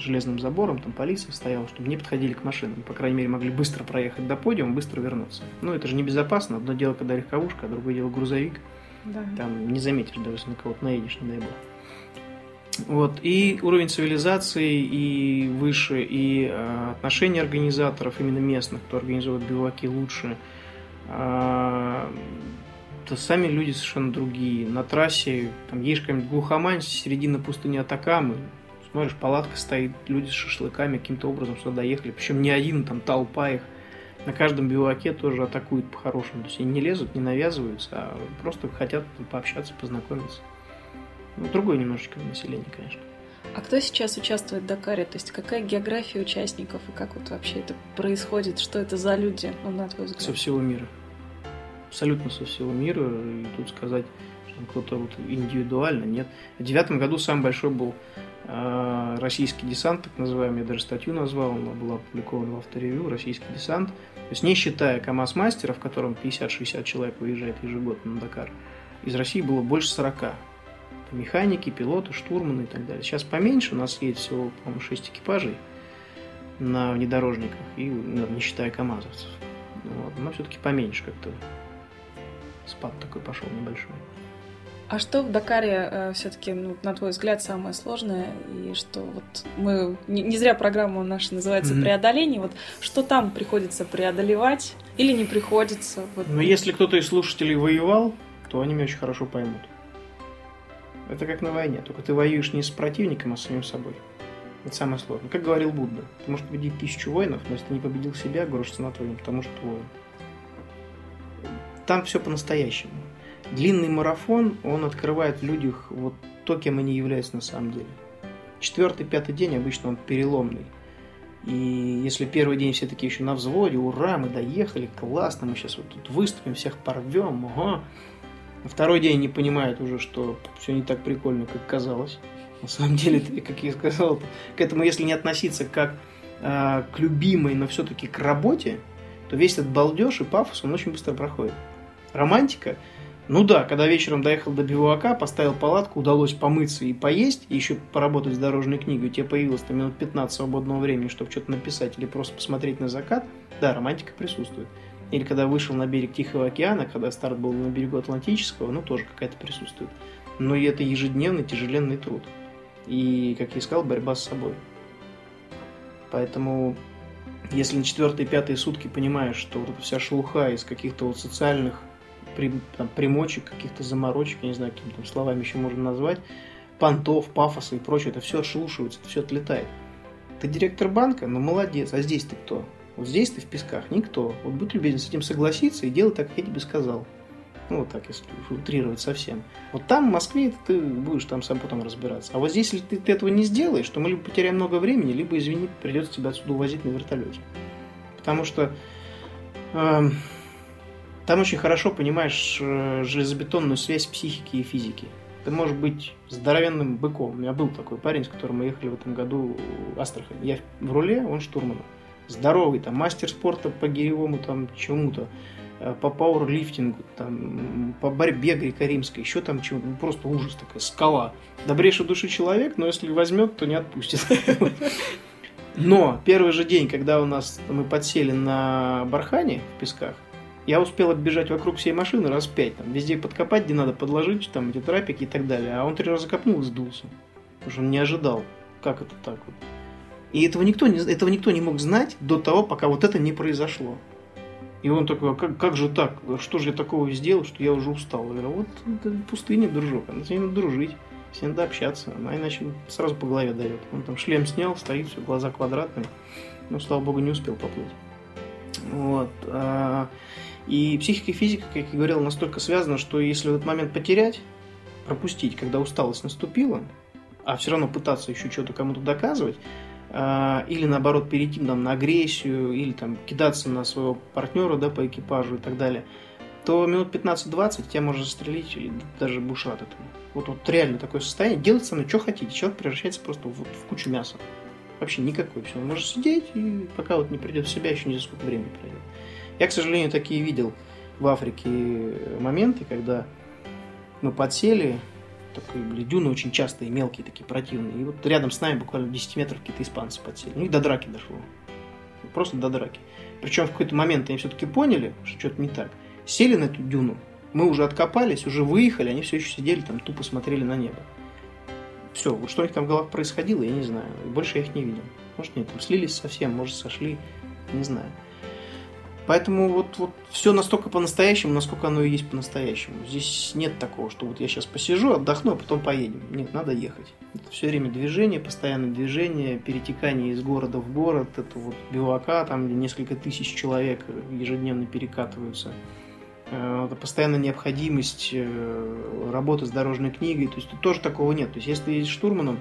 Железным забором, там полиция стояла, чтобы не подходили к машинам. По крайней мере, могли быстро проехать до подиума, быстро вернуться. Ну, это же небезопасно. Одно дело, когда легковушка, а другое дело грузовик. Да. Там не заметишь, даже на кого-то наедешь, не дай бог. Вот. И уровень цивилизации и выше, и э, отношения организаторов, именно местных, кто организует биваки лучше. Э, то сами люди совершенно другие. На трассе, там, едешь какая-нибудь глухомань, середина пустыни Атакамы, смотришь, палатка стоит, люди с шашлыками каким-то образом сюда доехали, причем не один, там толпа их. На каждом биваке тоже атакуют по-хорошему. То есть они не лезут, не навязываются, а просто хотят пообщаться, познакомиться. Ну, другое немножечко население, конечно. А кто сейчас участвует в Дакаре? То есть какая география участников и как вот вообще это происходит? Что это за люди, ну, на твой взгляд? Со всего мира. Абсолютно со всего мира. И тут сказать, что кто-то вот индивидуально, нет. В девятом году самый большой был российский десант, так называемый, я даже статью назвал, она была опубликована в авторевью, российский десант. То есть не считая КАМАЗ-мастера, в котором 50-60 человек выезжает ежегодно на Дакар, из России было больше 40 механики, пилоты, штурманы и так далее. Сейчас поменьше, у нас едет всего, по-моему, 6 экипажей на внедорожниках, и, ну, не считая КАМАЗовцев. Вот. Но все-таки поменьше как-то спад такой пошел небольшой. А что в Дакаре э, все-таки, ну, на твой взгляд, самое сложное? И что вот мы не, не зря программа наша называется mm-hmm. преодоление. Вот что там приходится преодолевать или не приходится? Вот. Ну, если кто-то из слушателей воевал, то они меня очень хорошо поймут. Это как на войне, только ты воюешь не с противником, а с самим собой. Это самое сложное. Как говорил Будда, ты можешь победить тысячу воинов, но если ты не победил себя, грош цена твоим, потому что твой. Там все по-настоящему. Длинный марафон, он открывает в людях вот то, кем они являются на самом деле. Четвертый, пятый день обычно он переломный. И если первый день все такие еще на взводе, ура, мы доехали, классно, мы сейчас вот тут выступим, всех порвем, ага, второй день не понимают уже, что все не так прикольно, как казалось. На самом деле, как я сказал, к этому, если не относиться как э, к любимой, но все-таки к работе, то весь этот балдеж и пафос, он очень быстро проходит. Романтика, ну да, когда вечером доехал до бивуака, поставил палатку, удалось помыться и поесть, и еще поработать с дорожной книгой, у тебя появилось там минут 15 свободного времени, чтобы что-то написать или просто посмотреть на закат, да, романтика присутствует. Или когда вышел на берег Тихого океана, когда старт был на берегу Атлантического, ну, тоже какая-то присутствует. Но и это ежедневный тяжеленный труд. И, как я сказал, борьба с собой. Поэтому, если на четвертые, пятые сутки понимаешь, что вот эта вся шелуха из каких-то вот социальных там, примочек, каких-то заморочек, я не знаю, какими там словами еще можно назвать, понтов, пафоса и прочее, это все отшелушивается, это все отлетает. Ты директор банка, ну молодец, а здесь ты кто? Вот здесь ты в песках никто. Вот будь любезен с этим согласиться и делай так, как я тебе сказал. Ну, вот так, если утрировать совсем. Вот там, в Москве, ты будешь там сам потом разбираться. А вот здесь, если ты, ты этого не сделаешь, то мы либо потеряем много времени, либо, извини, придется тебя отсюда увозить на вертолете. Потому что э, там очень хорошо понимаешь э, железобетонную связь психики и физики. Ты можешь быть здоровенным быком. У меня был такой парень, с которым мы ехали в этом году в Астрахань. Я в руле, он штурманом здоровый, там, мастер спорта по гиревому там чему-то, э, по пауэрлифтингу, там, по борьбе греко-римской, еще там чего-то, ну, просто ужас такая, скала. Добрейший души человек, но если возьмет, то не отпустит. Но первый же день, когда у нас мы подсели на бархане в песках, я успел оббежать вокруг всей машины раз пять, там, везде подкопать, где надо подложить, там, эти трапики и так далее. А он три раза копнул и сдулся. Потому что он не ожидал, как это так вот. И этого никто, не, этого никто не мог знать до того, пока вот это не произошло. И он такой, а как, как же так? Что же я такого сделал, что я уже устал? Я говорю, вот это пустыня, дружок, с ней надо дружить, с ней надо общаться, она иначе сразу по голове дает. Он там шлем снял, стоит, все, глаза квадратные, но, слава богу, не успел поплыть. Вот. И психика и физика, как я говорил, настолько связаны, что если в этот момент потерять, пропустить, когда усталость наступила, а все равно пытаться еще что-то кому-то доказывать, а, или наоборот перейти там, на агрессию, или там кидаться на своего партнера да, по экипажу и так далее, то минут 15-20 тебя можно застрелить и даже будешь рад этому. Вот, вот реально такое состояние. Делать со мной что хотите. Человек превращается просто в, в кучу мяса. Вообще никакой. Все, он может сидеть, и пока вот не придет в себя, еще не за сколько времени пройдет. Я, к сожалению, такие видел в Африке моменты, когда мы подсели, такие были дюны очень частые, мелкие такие, противные. И вот рядом с нами буквально в 10 метров какие-то испанцы подсели. Ну и до драки дошло. Просто до драки. Причем в какой-то момент они все-таки поняли, что что-то не так. Сели на эту дюну, мы уже откопались, уже выехали, они все еще сидели там, тупо смотрели на небо. Все, вот что у них там в головах происходило, я не знаю. Больше я их не видел. Может, нет, там слились совсем, может, сошли, не знаю. Поэтому вот, вот все настолько по-настоящему, насколько оно и есть по-настоящему. Здесь нет такого, что вот я сейчас посижу, отдохну, а потом поедем. Нет, надо ехать. Это все время движение, постоянное движение, перетекание из города в город. Это вот бивака, там где несколько тысяч человек ежедневно перекатываются. Э, это постоянная необходимость э, работы с дорожной книгой. То есть тут тоже такого нет. То есть если ты штурманом,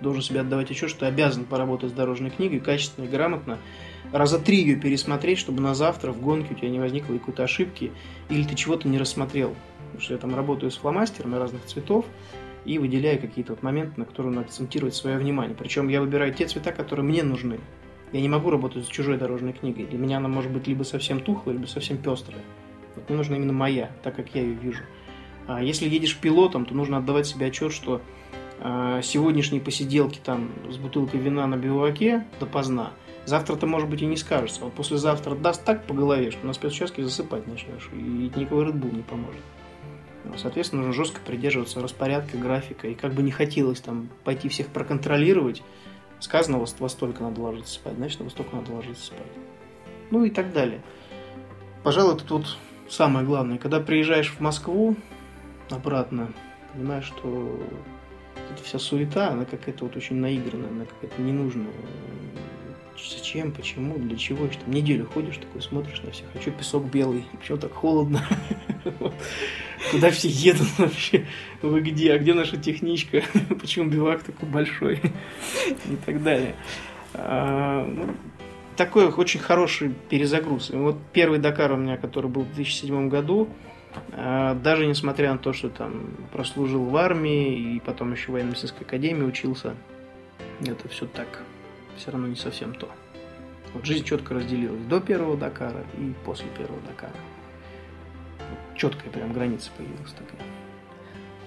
должен себе отдавать отчет, что обязан поработать с дорожной книгой качественно и грамотно, раза три ее пересмотреть, чтобы на завтра в гонке у тебя не возникло какой-то ошибки, или ты чего-то не рассмотрел. Потому что я там работаю с фломастерами разных цветов и выделяю какие-то вот моменты, на которые надо акцентировать свое внимание. Причем я выбираю те цвета, которые мне нужны. Я не могу работать с чужой дорожной книгой. Для меня она может быть либо совсем тухлая, либо совсем пестрая. Вот мне нужна именно моя, так как я ее вижу. А если едешь пилотом, то нужно отдавать себе отчет, что э, сегодняшние посиделки там с бутылкой вина на биваке допоздна – Завтра-то, может быть, и не скажется. Вот послезавтра даст так по голове, что на спецучастке засыпать начнешь, и никакой Red Bull не поможет. Соответственно, нужно жестко придерживаться распорядка, графика. И как бы не хотелось там пойти всех проконтролировать, сказано, во столько надо ложиться спать, значит, во столько надо ложиться спать. Ну и так далее. Пожалуй, это тут самое главное. Когда приезжаешь в Москву обратно, понимаешь, что эта вся суета, она какая-то вот очень наигранная, она какая-то ненужная зачем, почему, для чего. Что. Там неделю ходишь, такой смотришь на всех, а что песок белый, почему так холодно, куда все едут вообще, вы где, а где наша техничка, почему бивак такой большой? И так далее. А, ну, такой очень хороший перезагруз. И вот первый Дакар у меня, который был в 2007 году, а, даже несмотря на то, что там прослужил в армии и потом еще в военно-медицинской академии учился, это все так все равно не совсем то. Вот жизнь четко разделилась до первого Дакара и после первого Дакара. Четкая прям граница появилась такая.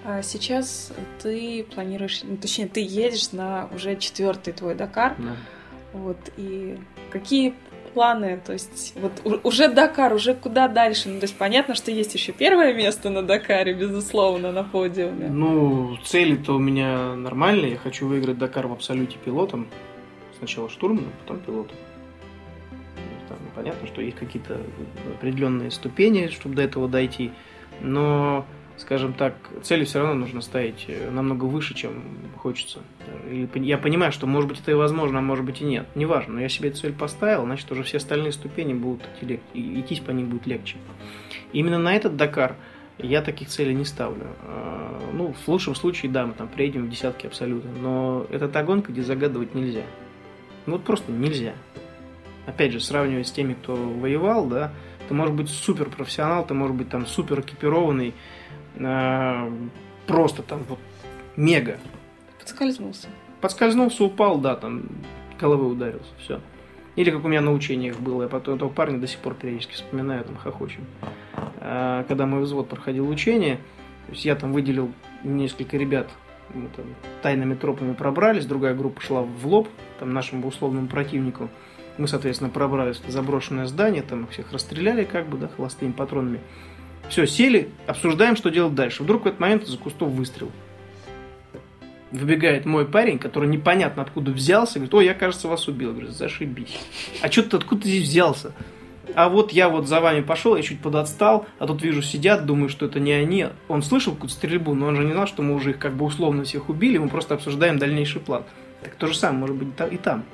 А сейчас ты планируешь, ну, точнее, ты едешь на уже четвертый твой Дакар. Да. Вот, и какие планы? То есть, вот уже Дакар, уже куда дальше? Ну, то есть, понятно, что есть еще первое место на Дакаре, безусловно, на подиуме. Ну, цели-то у меня нормальные. Я хочу выиграть Дакар в абсолюте пилотом сначала штурманом, потом пилотом. Там понятно, что есть какие-то определенные ступени, чтобы до этого дойти, но, скажем так, цели все равно нужно ставить э, намного выше, чем хочется. И я понимаю, что может быть это и возможно, а может быть и нет. Неважно, но я себе цель поставил, значит уже все остальные ступени будут идти, идти по ним будет легче. именно на этот Дакар я таких целей не ставлю. А, ну, в лучшем случае, да, мы там приедем в десятки абсолютно. Но это та гонка, где загадывать нельзя. Ну вот просто нельзя. Опять же, сравнивать с теми, кто воевал, да, ты можешь быть супер профессионал, ты можешь быть там супер экипированный, э, просто там вот мега. Подскользнулся. Подскользнулся, упал, да, там головой ударился, все. Или как у меня на учениях было, я потом этого парня до сих пор периодически вспоминаю, там хохочем. А, когда мой взвод проходил учение, то есть я там выделил несколько ребят мы там тайными тропами пробрались, другая группа шла в лоб, там нашему условному противнику. Мы, соответственно, пробрались в заброшенное здание, там их всех расстреляли как бы, да, холостыми патронами. Все, сели, обсуждаем, что делать дальше. Вдруг в этот момент из-за кустов выстрел. Выбегает мой парень, который непонятно откуда взялся, говорит, о, я, кажется, вас убил. Говорит, зашибись. А что ты откуда ты здесь взялся? А вот я вот за вами пошел, я чуть подотстал, а тут вижу сидят, думаю, что это не они. Он слышал какую-то стрельбу, но он же не знал, что мы уже их как бы условно всех убили, мы просто обсуждаем дальнейший план. Так то же самое может быть и там.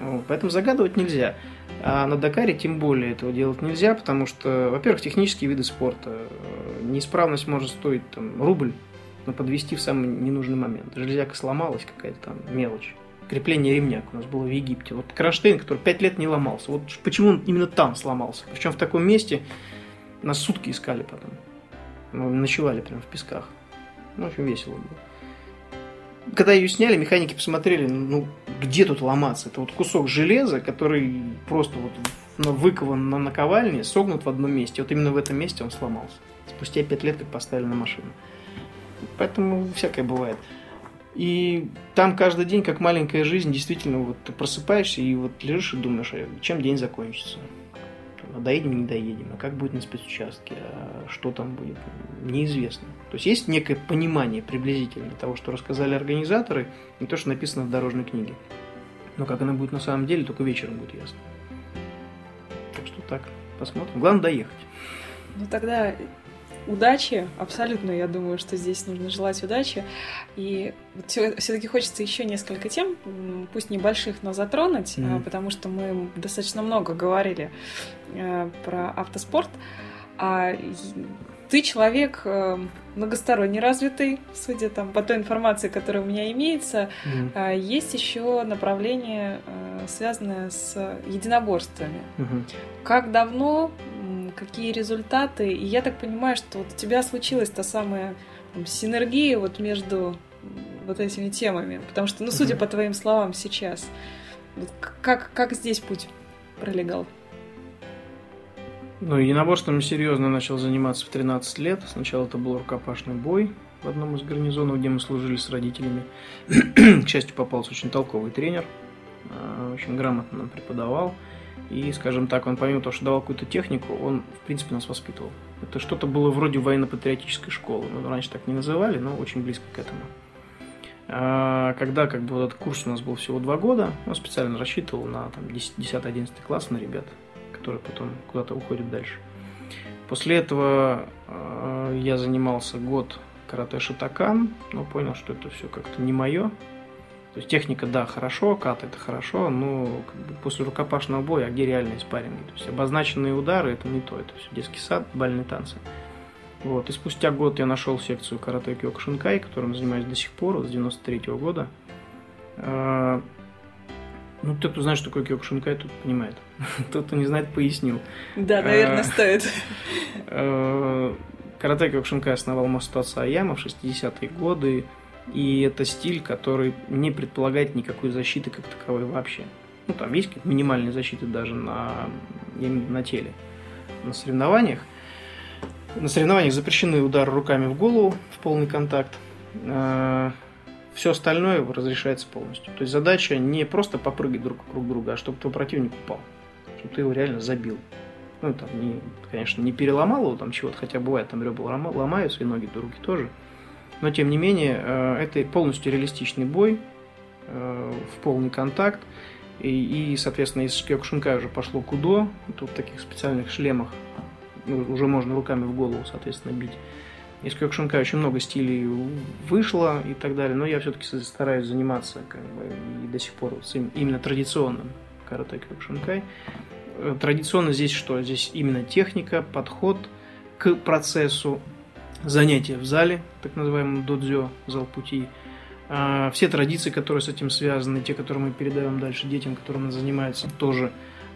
Вот, поэтому загадывать нельзя. А на Дакаре тем более этого делать нельзя, потому что, во-первых, технические виды спорта. Э, неисправность может стоить там, рубль, но подвести в самый ненужный момент. Железяка сломалась, какая-то там мелочь крепление ремня у нас было в Египте. Вот кронштейн, который пять лет не ломался. Вот почему он именно там сломался. Причем в таком месте нас сутки искали потом. Мы ночевали прямо в песках. Ну, очень весело было. Когда ее сняли, механики посмотрели, ну, где тут ломаться? Это вот кусок железа, который просто вот выкован на наковальне, согнут в одном месте. Вот именно в этом месте он сломался. Спустя пять лет, как поставили на машину. Поэтому всякое бывает. И там каждый день, как маленькая жизнь, действительно, вот ты просыпаешься и вот лежишь и думаешь, а чем день закончится. А доедем, не доедем, а как будет на спецучастке, а что там будет, неизвестно. То есть есть некое понимание приблизительно того, что рассказали организаторы, и то, что написано в дорожной книге. Но как она будет на самом деле, только вечером будет ясно. Так что так, посмотрим. Главное доехать. Ну тогда удачи, абсолютно, я думаю, что здесь нужно желать удачи. И вот все-таки хочется еще несколько тем, пусть небольших, но затронуть, mm-hmm. потому что мы достаточно много говорили э, про автоспорт. А ты человек э, многосторонне развитый, судя там по той информации, которая у меня имеется. Mm-hmm. Есть еще направление, э, связанное с единоборствами. Mm-hmm. Как давно, какие результаты? И я так понимаю, что вот у тебя случилась та самая там, синергия вот между вот этими темами, потому что, ну, судя mm-hmm. по твоим словам сейчас, вот как как здесь путь пролегал? Ну, единоборством серьезно начал заниматься в 13 лет. Сначала это был рукопашный бой в одном из гарнизонов, где мы служили с родителями. К счастью, попался очень толковый тренер, а, очень грамотно нам преподавал. И, скажем так, он помимо того, что давал какую-то технику, он, в принципе, нас воспитывал. Это что-то было вроде военно-патриотической школы. Ну, раньше так не называли, но очень близко к этому. А, когда как бы вот этот курс у нас был всего два года, он специально рассчитывал на 10-11 класс на ребят которые потом куда-то уходят дальше. После этого э, я занимался год карате шатакан, но понял, что это все как-то не мое. То есть техника, да, хорошо, кат это хорошо, но как бы после рукопашного боя, а где реальные спарринги? То есть обозначенные удары это не то, это все детский сад, бальные танцы. Вот. И спустя год я нашел секцию карате Кёкушинкай, которым занимаюсь до сих пор, с 93 -го года. Э, ну, те, кто знает, что такое Кёкушинкай, тут понимает. Тот, кто не знает, пояснил. Да, наверное, а, стоит. Э, карате Кёкушинкай основал Масутаса Аяма в 60-е годы. И это стиль, который не предполагает никакой защиты как таковой вообще. Ну, там есть какие-то минимальные защиты даже на, на теле. На соревнованиях. На соревнованиях запрещены удары руками в голову в полный контакт. Э, все остальное разрешается полностью. То есть задача не просто попрыгать друг вокруг друга, а чтобы твой противник упал. Чтобы ты его реально забил. Ну, там, не, конечно, не переломал его там чего-то, хотя бывает, там ребра ломаются, и ноги, и руки тоже. Но, тем не менее, э, это полностью реалистичный бой, э, в полный контакт. И, и соответственно, из Кёкушинкай уже пошло кудо, тут в таких специальных шлемах уже можно руками в голову, соответственно, бить. Из Кёкшинкай очень много стилей вышло и так далее, но я все-таки стараюсь заниматься как бы, и до сих пор именно традиционным карате Кёкшинкай. Э, традиционно здесь что? Здесь именно техника, подход к процессу, занятия в зале, так называемом додзё, зал пути, а, все традиции, которые с этим связаны, те, которые мы передаем дальше детям, которым занимаются, тоже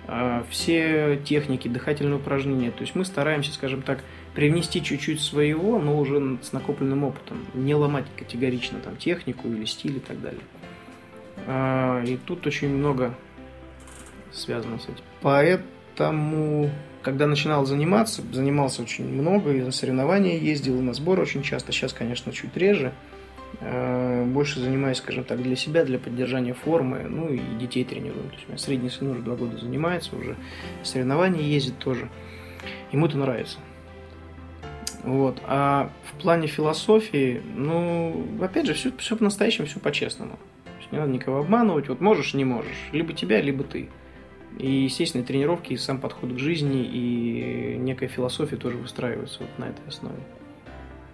а, все техники, дыхательные упражнения. То есть мы стараемся, скажем так, привнести чуть-чуть своего, но уже с накопленным опытом. Не ломать категорично там технику или стиль и так далее. А, и тут очень много связано с этим. Поэтому, когда начинал заниматься, занимался очень много, и на соревнования ездил, и на сборы очень часто. Сейчас, конечно, чуть реже. А, больше занимаюсь, скажем так, для себя, для поддержания формы, ну и детей тренируем. То есть у меня средний сын уже два года занимается, уже соревнования ездит тоже. Ему это нравится. Вот. А в плане философии, ну, опять же, все, все по-настоящему, все по-честному. Не надо никого обманывать. Вот можешь, не можешь. Либо тебя, либо ты. И, естественно, тренировки, и сам подход к жизни, и некая философия тоже выстраиваются вот на этой основе.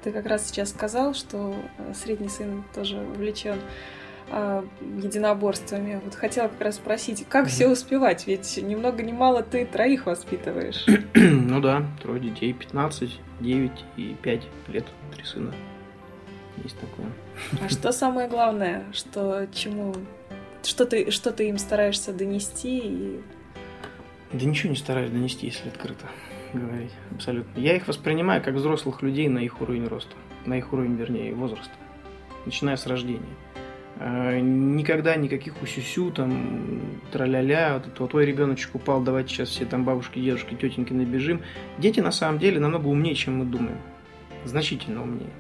Ты как раз сейчас сказал, что средний сын тоже увлечен а, единоборствами. Вот хотела как раз спросить, как все успевать? Ведь ни много ни мало ты троих воспитываешь. ну да, трое детей, 15, 9 и 5 лет, три сына. Есть такое. А что самое главное, что чему, что ты, что ты им стараешься донести? И... Да ничего не стараюсь донести, если открыто говорить, абсолютно. Я их воспринимаю как взрослых людей на их уровень роста, на их уровень, вернее, возраста, начиная с рождения. Э, никогда никаких усюсю, там, траля-ля, вот, вот твой ребеночек упал, давайте сейчас все там бабушки, дедушки, тетеньки набежим. Дети на самом деле намного умнее, чем мы думаем. Значительно умнее.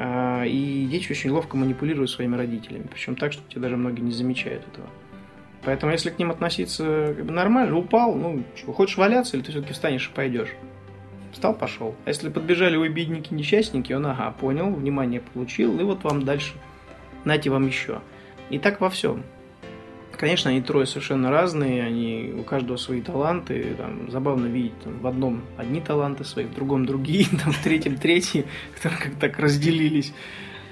А, и дети очень ловко манипулируют своими родителями, причем так, что те даже многие не замечают этого. Поэтому, если к ним относиться нормально, упал, ну, что, хочешь валяться, или ты все-таки встанешь и пойдешь? Встал, пошел. А если подбежали бедники, несчастники, он, ага, понял, внимание получил, и вот вам дальше, нате вам еще. И так во всем. Конечно, они трое совершенно разные, они у каждого свои таланты. Там, забавно видеть там, в одном одни таланты свои, в другом другие, там, в третьем третьи, которые как так разделились.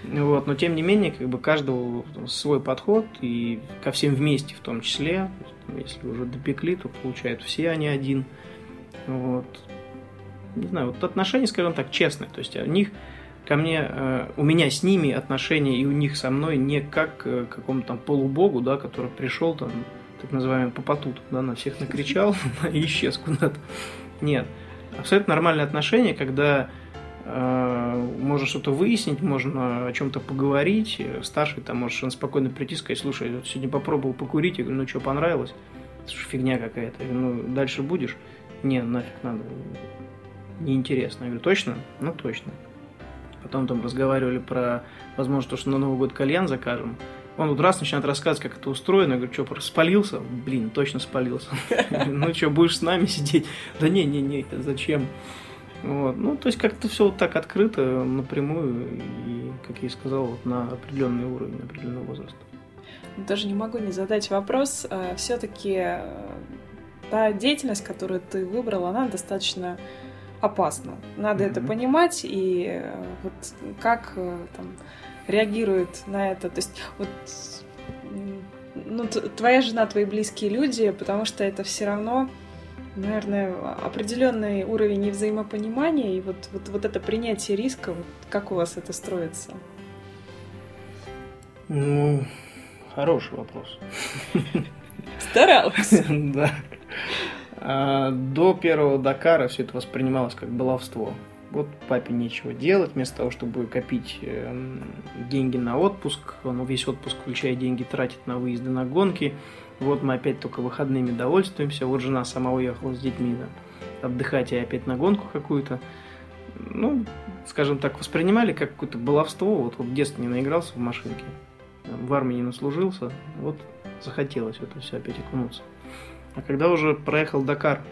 Вот, но тем не менее, как бы каждого свой подход и ко всем вместе в том числе. Если уже допекли, то получают все они один. Вот. Не знаю, вот отношения, скажем так, честные. То есть у них ко мне, э, у меня с ними отношения и у них со мной не как к какому-то там полубогу, да, который пришел там, так называемый попотут, да, на всех накричал и исчез куда-то. Нет. Абсолютно нормальные отношения, когда э, можно что-то выяснить, можно о чем-то поговорить. Старший там может спокойно прийти и сказать, слушай, я сегодня попробовал покурить, я говорю, ну что, понравилось? Же фигня какая-то. Я говорю, ну, дальше будешь? Не, нафиг надо. Неинтересно. Я говорю, точно? Ну, точно. Потом там разговаривали про, возможно, то, что на Новый год кальян закажем. Он вот раз начинает рассказывать, как это устроено. Я говорю, что, спалился? Блин, точно спалился. Ну что, будешь с нами сидеть? Да не, не, не, зачем? Вот. Ну, то есть как-то все вот так открыто, напрямую, и, как я и сказал, вот на определенный уровень, на определенный возраст. Даже не могу не задать вопрос. А, Все-таки э, та деятельность, которую ты выбрал, она достаточно опасно. Надо mm-hmm. это понимать и э, вот как э, там реагирует на это. То есть вот ну, твоя жена, твои близкие люди, потому что это все равно, наверное, определенный уровень взаимопонимания, и вот, вот, вот это принятие риска, вот как у вас это строится? Ну, хороший вопрос. Старался. Да. А, до первого Дакара все это воспринималось как баловство. Вот папе нечего делать, вместо того, чтобы копить эм, деньги на отпуск, он весь отпуск, включая деньги, тратит на выезды на гонки. Вот мы опять только выходными довольствуемся. Вот жена сама уехала с детьми да, отдыхать, и опять на гонку какую-то. Ну, скажем так, воспринимали как какое-то баловство. Вот, вот в детстве не наигрался в машинке, в армии не наслужился, вот захотелось это все опять окунуться. А когда уже проехал Дакар,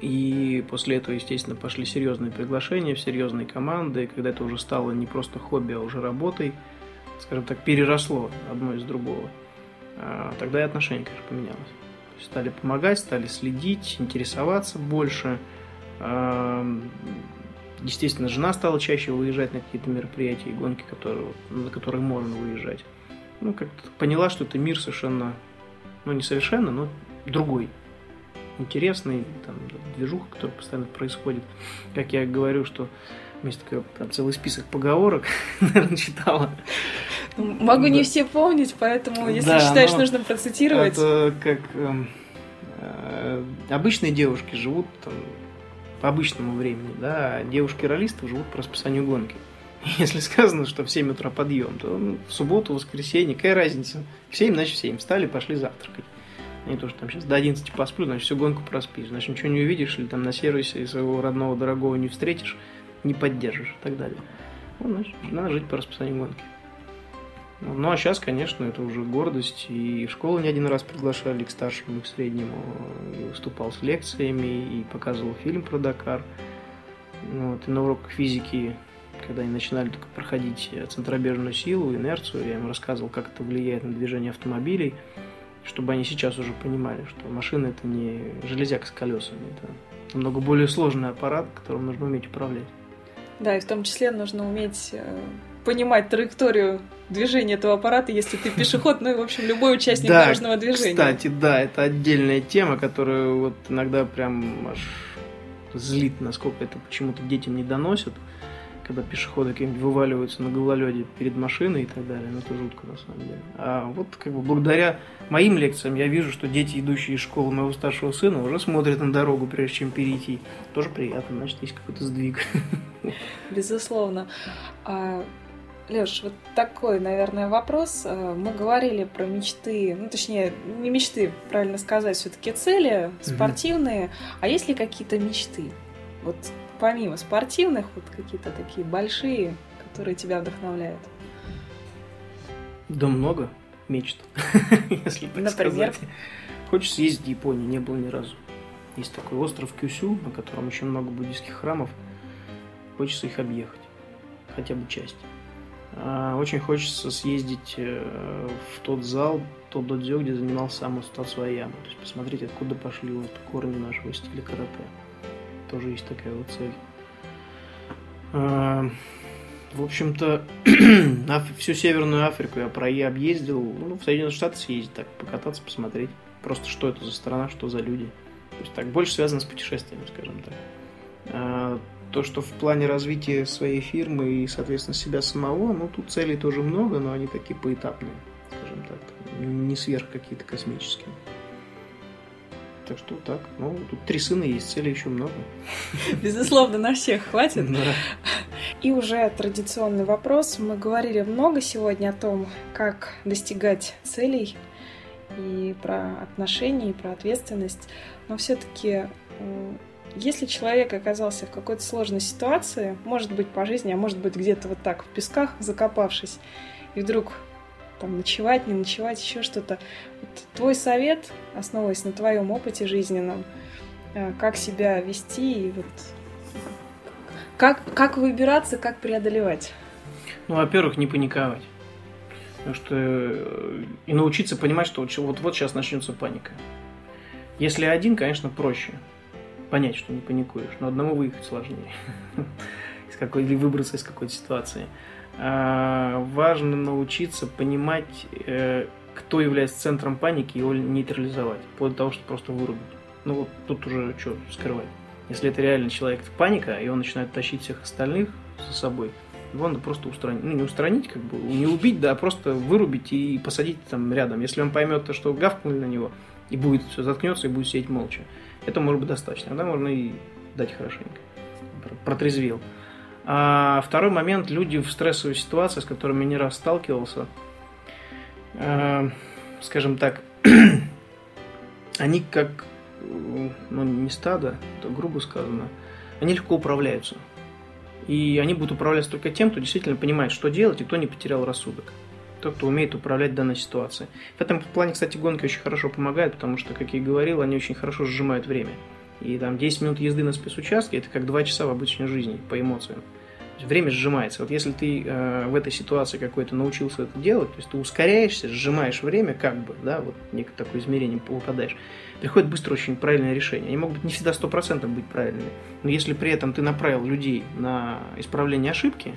и после этого, естественно, пошли серьезные приглашения в серьезные команды, когда это уже стало не просто хобби, а уже работой, скажем так, переросло одно из другого, а, тогда и отношение, конечно, поменялось. Стали помогать, стали следить, интересоваться больше. Естественно, жена стала чаще выезжать на какие-то мероприятия и гонки, которые, на которые можно выезжать. Ну, как-то поняла, что это мир совершенно, ну, не совершенно, но другой, интересный, там, движуха, которая постоянно происходит. Как я говорю, что есть такой там, целый список поговорок, наверное, читала. Могу да. не все помнить, поэтому, если да, считаешь, нужно процитировать. Это как э, э, обычные девушки живут там, по обычному времени, да, а девушки-ролисты живут по расписанию гонки. Если сказано, что в 7 утра подъем, то ну, в субботу, воскресенье, какая разница? В 7, значит в 7. Встали, пошли завтракать. Не то, что там сейчас до 11 посплю, значит, всю гонку проспишь. Значит, ничего не увидишь, или там на сервисе своего родного, дорогого не встретишь, не поддержишь и так далее. Ну, значит, надо жить по расписанию гонки. Ну, а сейчас, конечно, это уже гордость. И в школу не один раз приглашали к старшему, и к среднему. И выступал с лекциями, и показывал фильм про Дакар. Вот, и на уроках физики, когда они начинали только проходить центробежную силу, инерцию, я им рассказывал, как это влияет на движение автомобилей чтобы они сейчас уже понимали, что машина это не железяк с колесами, это намного более сложный аппарат, которым нужно уметь управлять. Да, и в том числе нужно уметь э, понимать траекторию движения этого аппарата, если ты пешеход, ну и, в общем, любой участник да, дорожного движения. Кстати, да, это отдельная тема, которая вот иногда прям аж злит, насколько это почему-то детям не доносят когда пешеходы какие-нибудь вываливаются на гололеде перед машиной и так далее. Ну, это жутко, на самом деле. А вот как бы благодаря моим лекциям я вижу, что дети, идущие из школы моего старшего сына, уже смотрят на дорогу, прежде чем перейти. Тоже приятно, значит, есть какой-то сдвиг. Безусловно. А, Леш, вот такой, наверное, вопрос. А, мы говорили про мечты, ну, точнее, не мечты, правильно сказать, все-таки цели спортивные. Угу. А есть ли какие-то мечты? Вот помимо спортивных, вот какие-то такие большие, которые тебя вдохновляют? Да много мечт, если так Например? сказать. Хочется съездить в Японию, не было ни разу. Есть такой остров Кюсю, на котором очень много буддийских храмов. Хочется их объехать, хотя бы часть. А, Очень хочется съездить э, в тот зал, тот додзё, где занимался сам Устацу Аяма. То есть посмотреть, откуда пошли вот корни нашего стиля карате. Тоже есть такая вот цель. А, В общем-то, всю Северную Африку я про объездил. Ну, в Соединенные Штаты съездить, так, покататься, посмотреть. Просто что это за страна, что за люди. То есть так, больше связано с путешествиями, скажем так. А, То, что в плане развития своей фирмы и, соответственно, себя самого, ну, тут целей тоже много, но они такие поэтапные, скажем так. Не сверх какие-то космические. Так что так. Ну, тут три сына есть, целей еще много. Безусловно, на всех хватит. Да. И уже традиционный вопрос. Мы говорили много сегодня о том, как достигать целей и про отношения, и про ответственность. Но все-таки, если человек оказался в какой-то сложной ситуации, может быть по жизни, а может быть где-то вот так в песках закопавшись, и вдруг там ночевать, не ночевать, еще что-то. Вот твой совет, основываясь на твоем опыте жизненном, э, как себя вести и вот как, как выбираться, как преодолевать. Ну, во-первых, не паниковать. Потому что э, и научиться понимать, что вот вот сейчас начнется паника. Если один, конечно, проще понять, что не паникуешь, но одному выехать сложнее. Из какой, или выбраться из какой-то ситуации. А, важно научиться понимать, э, кто является центром паники, и его нейтрализовать, до того, что просто вырубить. Ну вот тут уже что скрывать. Если это реально человек паника, и он начинает тащить всех остальных за собой, его надо просто устранить. Ну, не устранить, как бы, не убить, да, а просто вырубить и посадить там рядом. Если он поймет то, что гавкнули на него, и будет все заткнется, и будет сидеть молча. Это может быть достаточно. Тогда можно и дать хорошенько. Протрезвел. А второй момент, люди в стрессовой ситуации, с которыми не раз сталкивался, э, скажем так, они как, ну не стадо, это грубо сказано, они легко управляются. И они будут управляться только тем, кто действительно понимает, что делать, и кто не потерял рассудок. Тот, кто умеет управлять данной ситуацией. В этом плане, кстати, гонки очень хорошо помогают, потому что, как я и говорил, они очень хорошо сжимают время. И там 10 минут езды на спецучастке это как 2 часа в обычной жизни по эмоциям. Время сжимается. Вот если ты э, в этой ситуации какой-то научился это делать, то есть ты ускоряешься, сжимаешь время, как бы, да, вот некое такое измерение попадаешь, приходит быстро очень правильное решение. Они могут не всегда 100% быть правильными, но если при этом ты направил людей на исправление ошибки,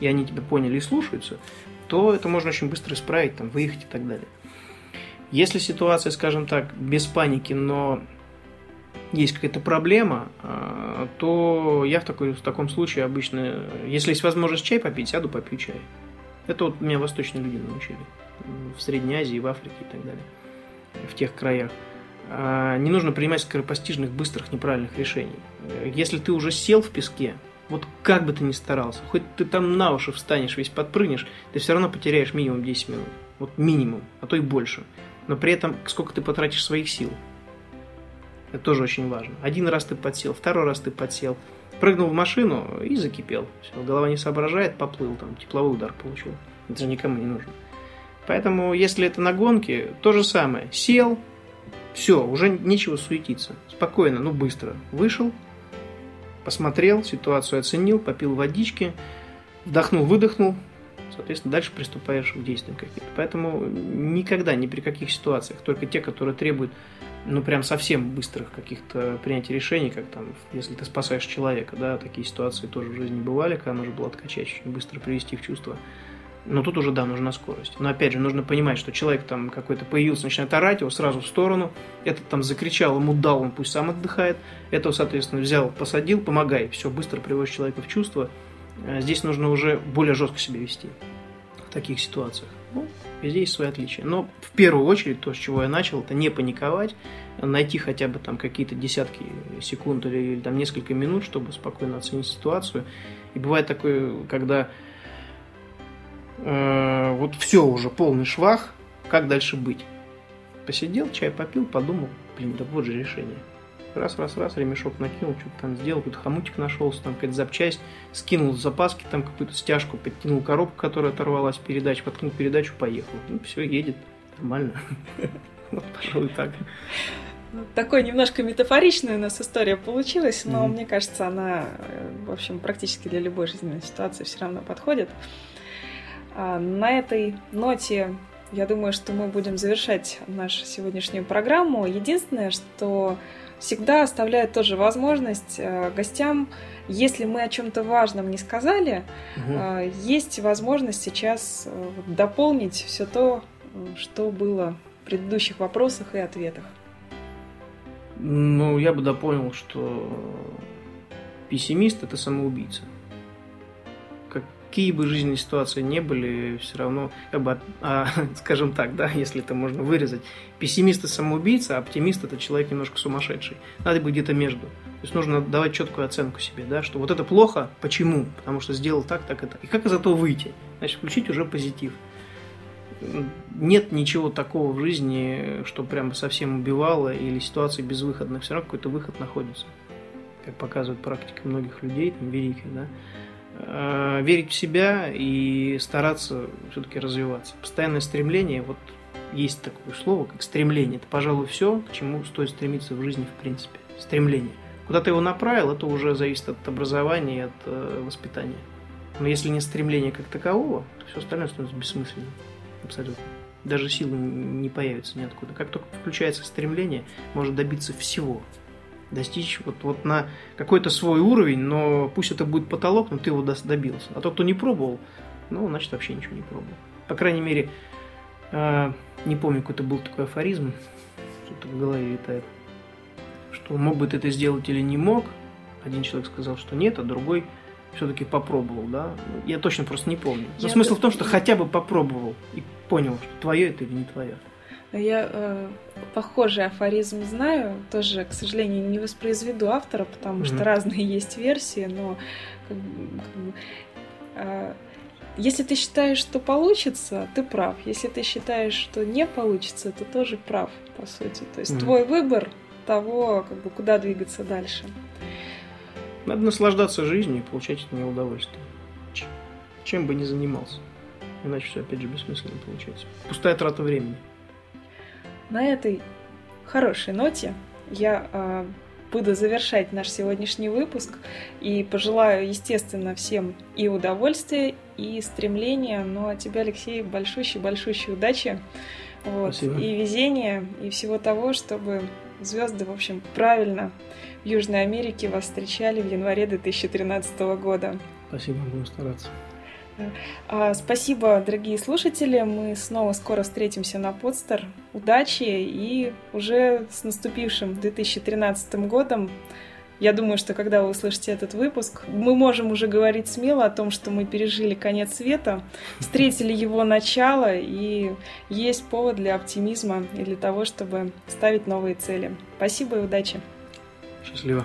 и они тебя поняли и слушаются, то это можно очень быстро исправить, там, выехать и так далее. Если ситуация, скажем так, без паники, но есть какая-то проблема, а, то я в, такой, в таком случае обычно, если есть возможность чай попить, сяду попью чай. Это вот меня восточные люди научили. В Средней Азии, в Африке и так далее. В тех краях. А, Не нужно принимать скоропостижных, быстрых, неправильных решений. Если ты уже сел в песке, вот как бы ты ни старался, хоть ты там на уши встанешь, весь подпрыгнешь, ты все равно потеряешь минимум 10 минут. Вот минимум, а то и больше. Но при этом сколько ты потратишь своих сил. Это тоже очень важно. Один раз ты подсел, второй раз ты подсел, прыгнул в машину и закипел. Все, голова не соображает, поплыл, там тепловой удар получил. Это же никому не нужно. Поэтому, если это на гонке, то же самое. Сел, все, уже нечего суетиться. Спокойно, ну быстро. Вышел, посмотрел, ситуацию оценил, попил водички, вдохнул, выдохнул, соответственно, дальше приступаешь к действиям каким-то. Поэтому никогда, ни при каких ситуациях, только те, которые требуют, ну, прям совсем быстрых каких-то принятий решений, как там, если ты спасаешь человека, да, такие ситуации тоже в жизни бывали, когда нужно было откачать, очень быстро привести в чувство. Но тут уже, да, нужна скорость. Но опять же, нужно понимать, что человек там какой-то появился, начинает орать, его сразу в сторону. Этот там закричал, ему дал, он пусть сам отдыхает. Этого, соответственно, взял, посадил, помогай. Все, быстро приводишь человека в чувство. А Здесь нужно уже более жестко себя вести в таких ситуациях. Ну, везде есть свои отличия. Но в первую очередь, то, с чего я начал, это не паниковать, найти хотя бы там какие-то десятки секунд или, или там несколько минут, чтобы спокойно оценить ситуацию. И бывает такое, когда э, вот все уже полный швах, как дальше быть? Посидел, чай попил, подумал, блин, да вот же решение. Раз-раз-раз, ремешок накинул, что-то там сделал, какой-то хомутик нашелся, там какая-то запчасть, скинул запаски, там какую-то стяжку, подтянул коробку, которая оторвалась передач, воткнул передачу, поехал. Ну, все, едет. Нормально. Вот, пожалуй, так. Такой немножко метафоричная у нас история получилась, но mm-hmm. мне кажется, она, в общем, практически для любой жизненной ситуации все равно подходит. А на этой ноте я думаю, что мы будем завершать нашу сегодняшнюю программу. Единственное, что всегда оставляет тоже возможность э, гостям, если мы о чем-то важном не сказали, угу. есть возможность сейчас э, дополнить все то, что было в предыдущих вопросах и ответах. Ну, я бы дополнил, что пессимист это самоубийца какие бы жизненные ситуации не были, все равно, как бы, а, скажем так, да, если это можно вырезать, пессимист – это самоубийца, а оптимист – это человек немножко сумасшедший. Надо быть где-то между. То есть нужно давать четкую оценку себе, да, что вот это плохо, почему? Потому что сделал так, так и так. И как из этого выйти? Значит, включить уже позитив. Нет ничего такого в жизни, что прям совсем убивало или ситуации безвыходных. Все равно какой-то выход находится. Как показывает практика многих людей, там, великих, да. Э, верить в себя и стараться все-таки развиваться. Постоянное стремление, вот есть такое слово, как стремление. Это, пожалуй, все, к чему стоит стремиться в жизни в принципе. Стремление. Куда ты его направил, это уже зависит от образования и от э, воспитания. Но если нет стремления как такового, то все остальное становится бессмысленным. Абсолютно. Даже силы не появится ниоткуда. Как только включается стремление, может добиться всего достичь вот, вот на какой-то свой уровень, но пусть это будет потолок, но ты его добился. А тот, кто не пробовал, ну, значит, вообще ничего не пробовал. По крайней мере, э, не помню, какой-то был такой афоризм, что-то в голове летает, что мог бы ты это сделать или не мог. Один человек сказал, что нет, а другой все-таки попробовал, да. Я точно просто не помню. Но Я смысл в том, что хотя бы попробовал и понял, что твое это или не твое. Я э, похожий афоризм знаю, тоже, к сожалению, не воспроизведу автора, потому mm-hmm. что разные есть версии, но как, как, э, если ты считаешь, что получится, ты прав. Если ты считаешь, что не получится, ты тоже прав, по сути. То есть mm-hmm. твой выбор того, как бы, куда двигаться дальше. Надо наслаждаться жизнью и получать от нее удовольствие. Чем бы ни занимался. Иначе все опять же бессмысленно получается. Пустая трата времени. На этой хорошей ноте я э, буду завершать наш сегодняшний выпуск и пожелаю, естественно, всем и удовольствия, и стремления. Ну а тебе, Алексей, большущей-большущей удачи. Вот, и везения, и всего того, чтобы звезды, в общем, правильно в Южной Америке вас встречали в январе 2013 года. Спасибо, будем стараться. А, спасибо, дорогие слушатели. Мы снова скоро встретимся на подстер. Удачи и уже с наступившим 2013 годом. Я думаю, что когда вы услышите этот выпуск, мы можем уже говорить смело о том, что мы пережили конец света, встретили его начало, и есть повод для оптимизма и для того, чтобы ставить новые цели. Спасибо и удачи. Счастливо.